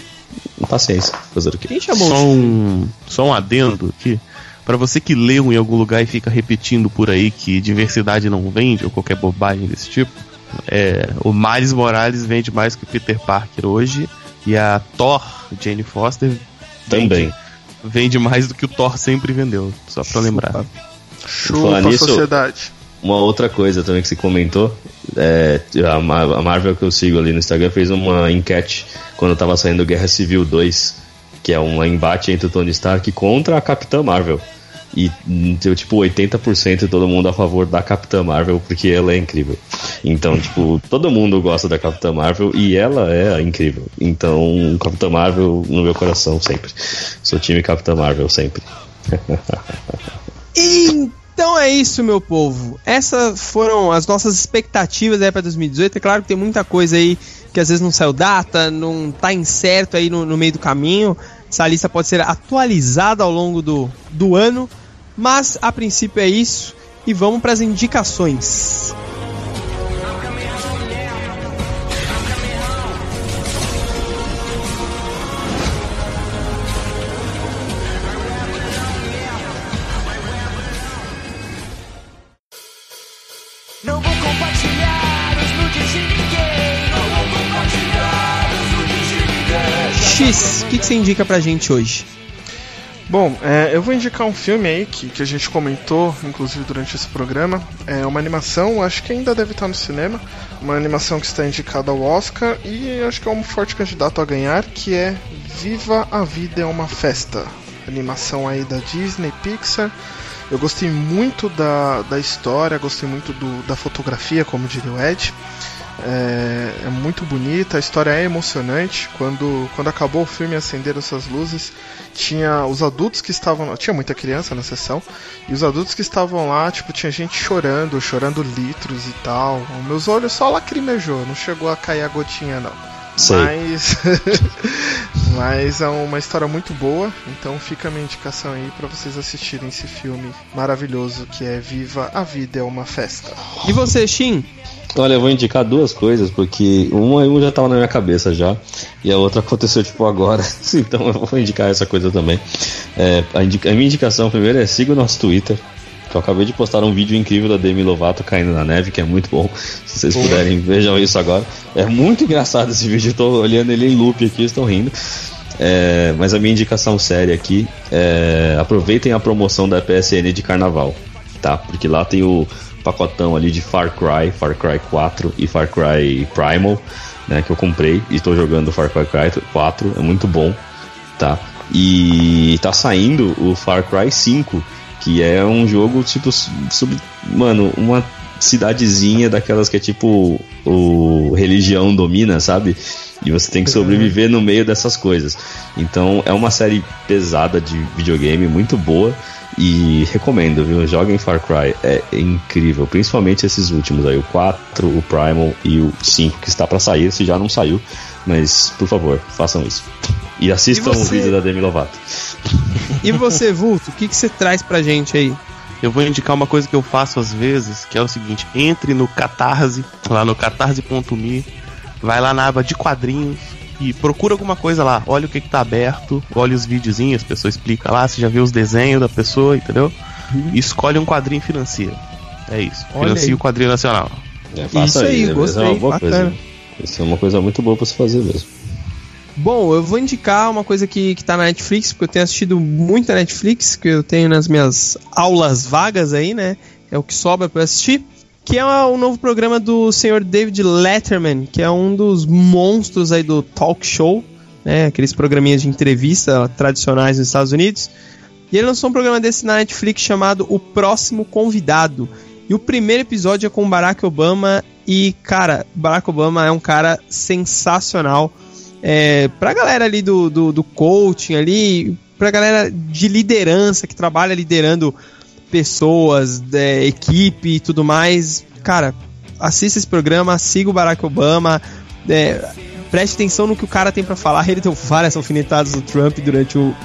paciência. Fazer o quê? Quem chamou? Só um, só um adendo aqui. Pra você que leu em algum lugar e fica repetindo por aí que diversidade não vende, ou qualquer bobagem desse tipo, é, o Miles Morales vende mais que o Peter Parker hoje, e a Thor, Jane Foster, Também. vende mais do que o Thor sempre vendeu, só pra lembrar. Chupa a sociedade. Uma outra coisa também que se comentou, é, a Marvel que eu sigo ali no Instagram fez uma enquete quando tava saindo Guerra Civil 2, que é um embate entre o Tony Stark contra a Capitã Marvel. E deu tipo 80% de todo mundo a favor da Capitã Marvel, porque ela é incrível. Então, tipo, todo mundo gosta da Capitã Marvel e ela é incrível. Então, Capitã Marvel no meu coração sempre. Sou time Capitã Marvel sempre. Então é isso, meu povo. Essas foram as nossas expectativas aí para 2018. É claro que tem muita coisa aí que às vezes não saiu data, não tá incerto aí no, no meio do caminho. Essa lista pode ser atualizada ao longo do, do ano, mas a princípio é isso. E vamos para as indicações. Indica pra gente hoje? Bom, é, eu vou indicar um filme aí que, que a gente comentou, inclusive durante esse programa. É uma animação, acho que ainda deve estar no cinema. Uma animação que está indicada ao Oscar e acho que é um forte candidato a ganhar, que é Viva a Vida é uma Festa. Animação aí da Disney, Pixar. Eu gostei muito da, da história, gostei muito do, da fotografia, como diria o Ed. É, é muito bonita, a história é emocionante. Quando, quando acabou o filme acenderam essas luzes, tinha os adultos que estavam lá, tinha muita criança na sessão, e os adultos que estavam lá, tipo, tinha gente chorando, chorando litros e tal. Meus olhos só lacrimejou, não chegou a cair a gotinha não. Sei. Mas mas é uma história muito boa, então fica a minha indicação aí pra vocês assistirem esse filme maravilhoso que é Viva a Vida é uma Festa. E você, Shin? Olha, eu vou indicar duas coisas, porque uma, uma já tava na minha cabeça já, e a outra aconteceu tipo agora, então eu vou indicar essa coisa também. É, a, indica- a minha indicação primeiro é siga o nosso Twitter, que eu acabei de postar um vídeo incrível da Demi Lovato caindo na neve, que é muito bom. Se vocês puderem, vejam isso agora. É muito engraçado esse vídeo, eu tô olhando ele em loop aqui, estou rindo. É, mas a minha indicação séria aqui é aproveitem a promoção da PSN de carnaval, tá? Porque lá tem o pacotão ali de Far Cry, Far Cry 4 e Far Cry Primal, né, que eu comprei e estou jogando Far Cry 4, é muito bom, tá? E tá saindo o Far Cry 5, que é um jogo tipo sub, mano, uma cidadezinha daquelas que é tipo o religião domina, sabe? E você tem que sobreviver no meio dessas coisas. Então é uma série pesada de videogame, muito boa. E recomendo, viu? Joguem Far Cry, é incrível. Principalmente esses últimos aí, o 4, o Primal e o 5, que está para sair, se já não saiu. Mas, por favor, façam isso. E assistam E você? o vídeo da Demi Lovato. E você, Vulto, o que, que você traz pra gente aí? Eu vou indicar uma coisa que eu faço às vezes, que é o seguinte: entre no Catarse, lá no catarse.me, vai lá na aba de quadrinhos e procura alguma coisa lá. Olha o que, que tá aberto, olha os videozinhos, a pessoa explica lá, você já viu os desenhos da pessoa, entendeu? E escolhe um quadrinho e financia. É isso. Olha Financia aí. o quadrinho nacional. É, Isso aí, é gostei, uma boa bacana. coisa. Isso é uma coisa muito boa pra se fazer mesmo. Bom, eu vou indicar uma coisa que, que tá na Netflix, porque eu tenho assistido muita Netflix, que eu tenho nas minhas aulas vagas aí, né? É o que sobra pra eu assistir. Que é o novo programa do senhor David Letterman, que é um dos monstros aí do talk show, né? Aqueles programinhas de entrevista tradicionais nos Estados Unidos. E ele lançou um programa desse na Netflix chamado O Próximo Convidado. E o primeiro episódio é com Barack Obama. E, cara, Barack Obama é um cara sensacional. É, pra galera ali do, do, do coaching ali, pra galera de liderança que trabalha liderando pessoas, é, equipe e tudo mais. Cara, assista esse programa, siga o Barack Obama. é, preste atenção no que o cara tem pra falar. Ele deu várias alfinetadas no Trump durante o,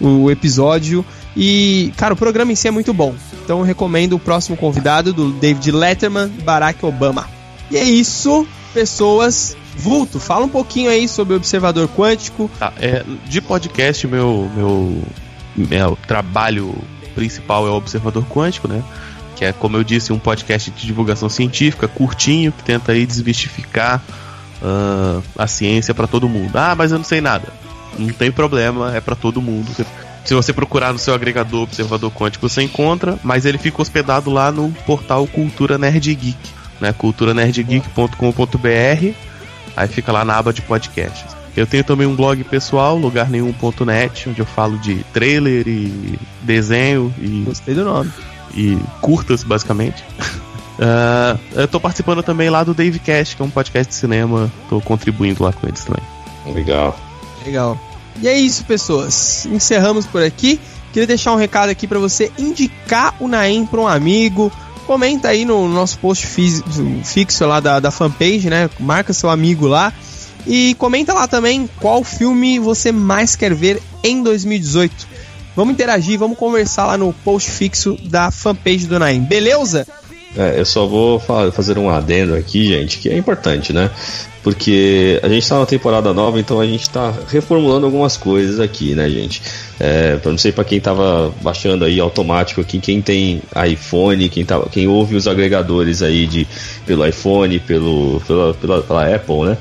o episódio. E, cara, o programa em si é muito bom. Então eu recomendo o próximo convidado do David Letterman, Barack Obama. E é isso, pessoas. Vulto, fala um pouquinho aí sobre o observador quântico. Tá, é, de podcast, meu, meu, meu trabalho principal é o Observador Quântico, né? Que é, como eu disse, um podcast de divulgação científica, curtinho, que tenta aí desmistificar ah, a ciência pra todo mundo. Ah, mas eu não sei nada. Não tem problema, é pra todo mundo. Se você procurar no seu agregador Observador Quântico, você encontra, mas ele fica hospedado lá no portal Cultura Nerd Geek, né? culturanerdgeek.com.br. Aí fica lá na aba de podcasts. Eu tenho também um blog pessoal, lugarnenhum.net, onde eu falo de trailer e desenho e, Gostei do nome. e curtas, basicamente. Ah, eu tô participando também lá do Davecast, que é um podcast de cinema. Tô contribuindo lá com eles também. Legal. Legal. E é isso, pessoas. Encerramos por aqui. Queria deixar um recado aqui pra você indicar o Naem pra um amigo. Comenta aí no nosso post fixo lá da, da fanpage, né? Marca seu amigo lá. E comenta lá também qual filme você mais quer ver em 2018. Vamos interagir, vamos conversar lá no post fixo da fanpage do Naem. Beleza? É, eu só vou fa- fazer um adendo aqui, gente, que é importante, né? Porque a gente tá na temporada nova, então a gente tá reformulando algumas coisas aqui, né, gente? É, pra- não sei pra quem tava baixando aí automático aqui, quem tem iPhone, quem, tava, quem ouve os agregadores aí de, pelo iPhone, pelo, pela, pela, pela Apple, né?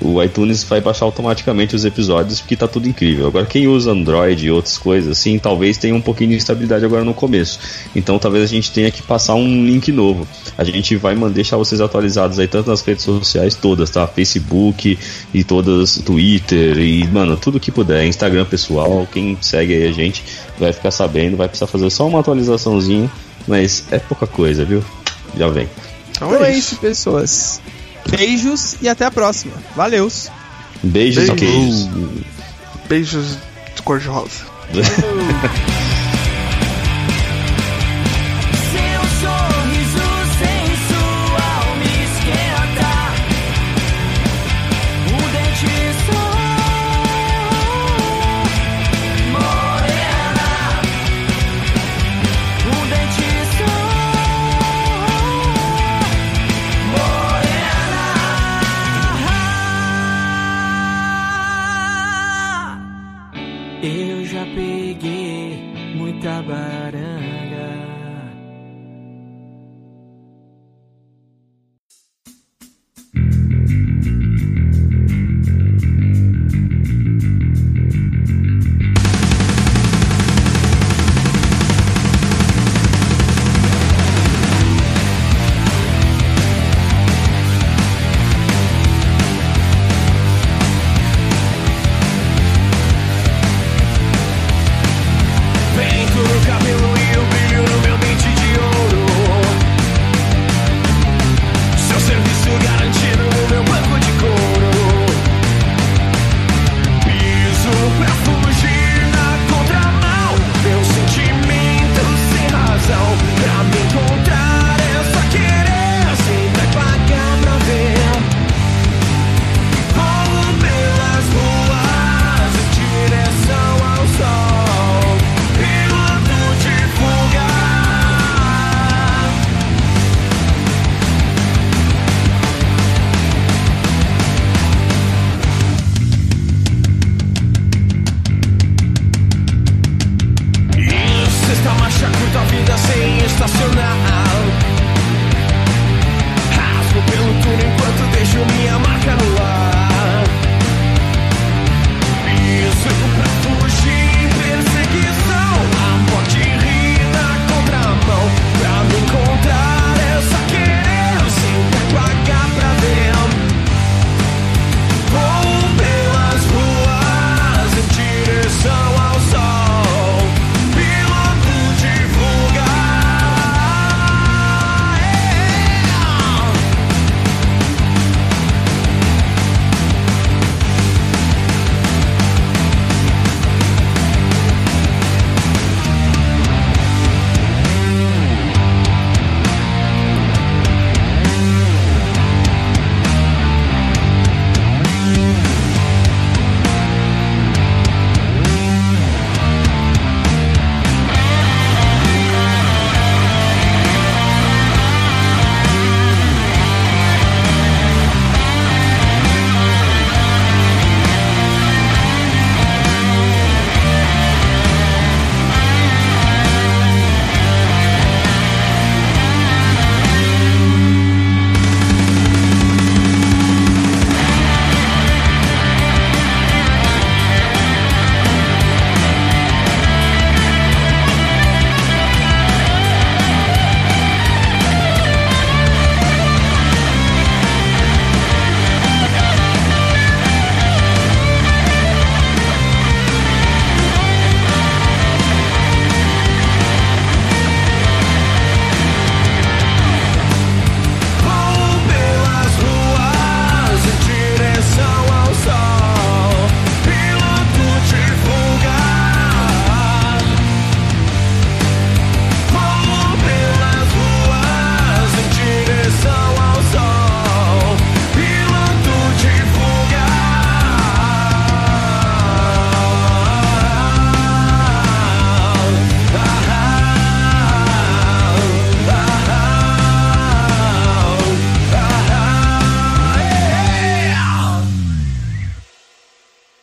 O iTunes vai baixar automaticamente os episódios porque tá tudo incrível. Agora, quem usa Android e outras coisas assim, talvez tenha um pouquinho de instabilidade agora no começo. Então, talvez a gente tenha que passar um link novo. A gente vai deixar vocês atualizados aí, tanto nas redes sociais todas, tá? Facebook e todas, Twitter e, mano, tudo que puder. Instagram pessoal, quem segue aí a gente vai ficar sabendo, vai precisar fazer só uma atualizaçãozinha, mas é pouca coisa, viu? Já vem. Então, Então é isso, pessoas. Beijos e até a próxima. Valeus. Beijos e Beijos. queijos. Beijos de cor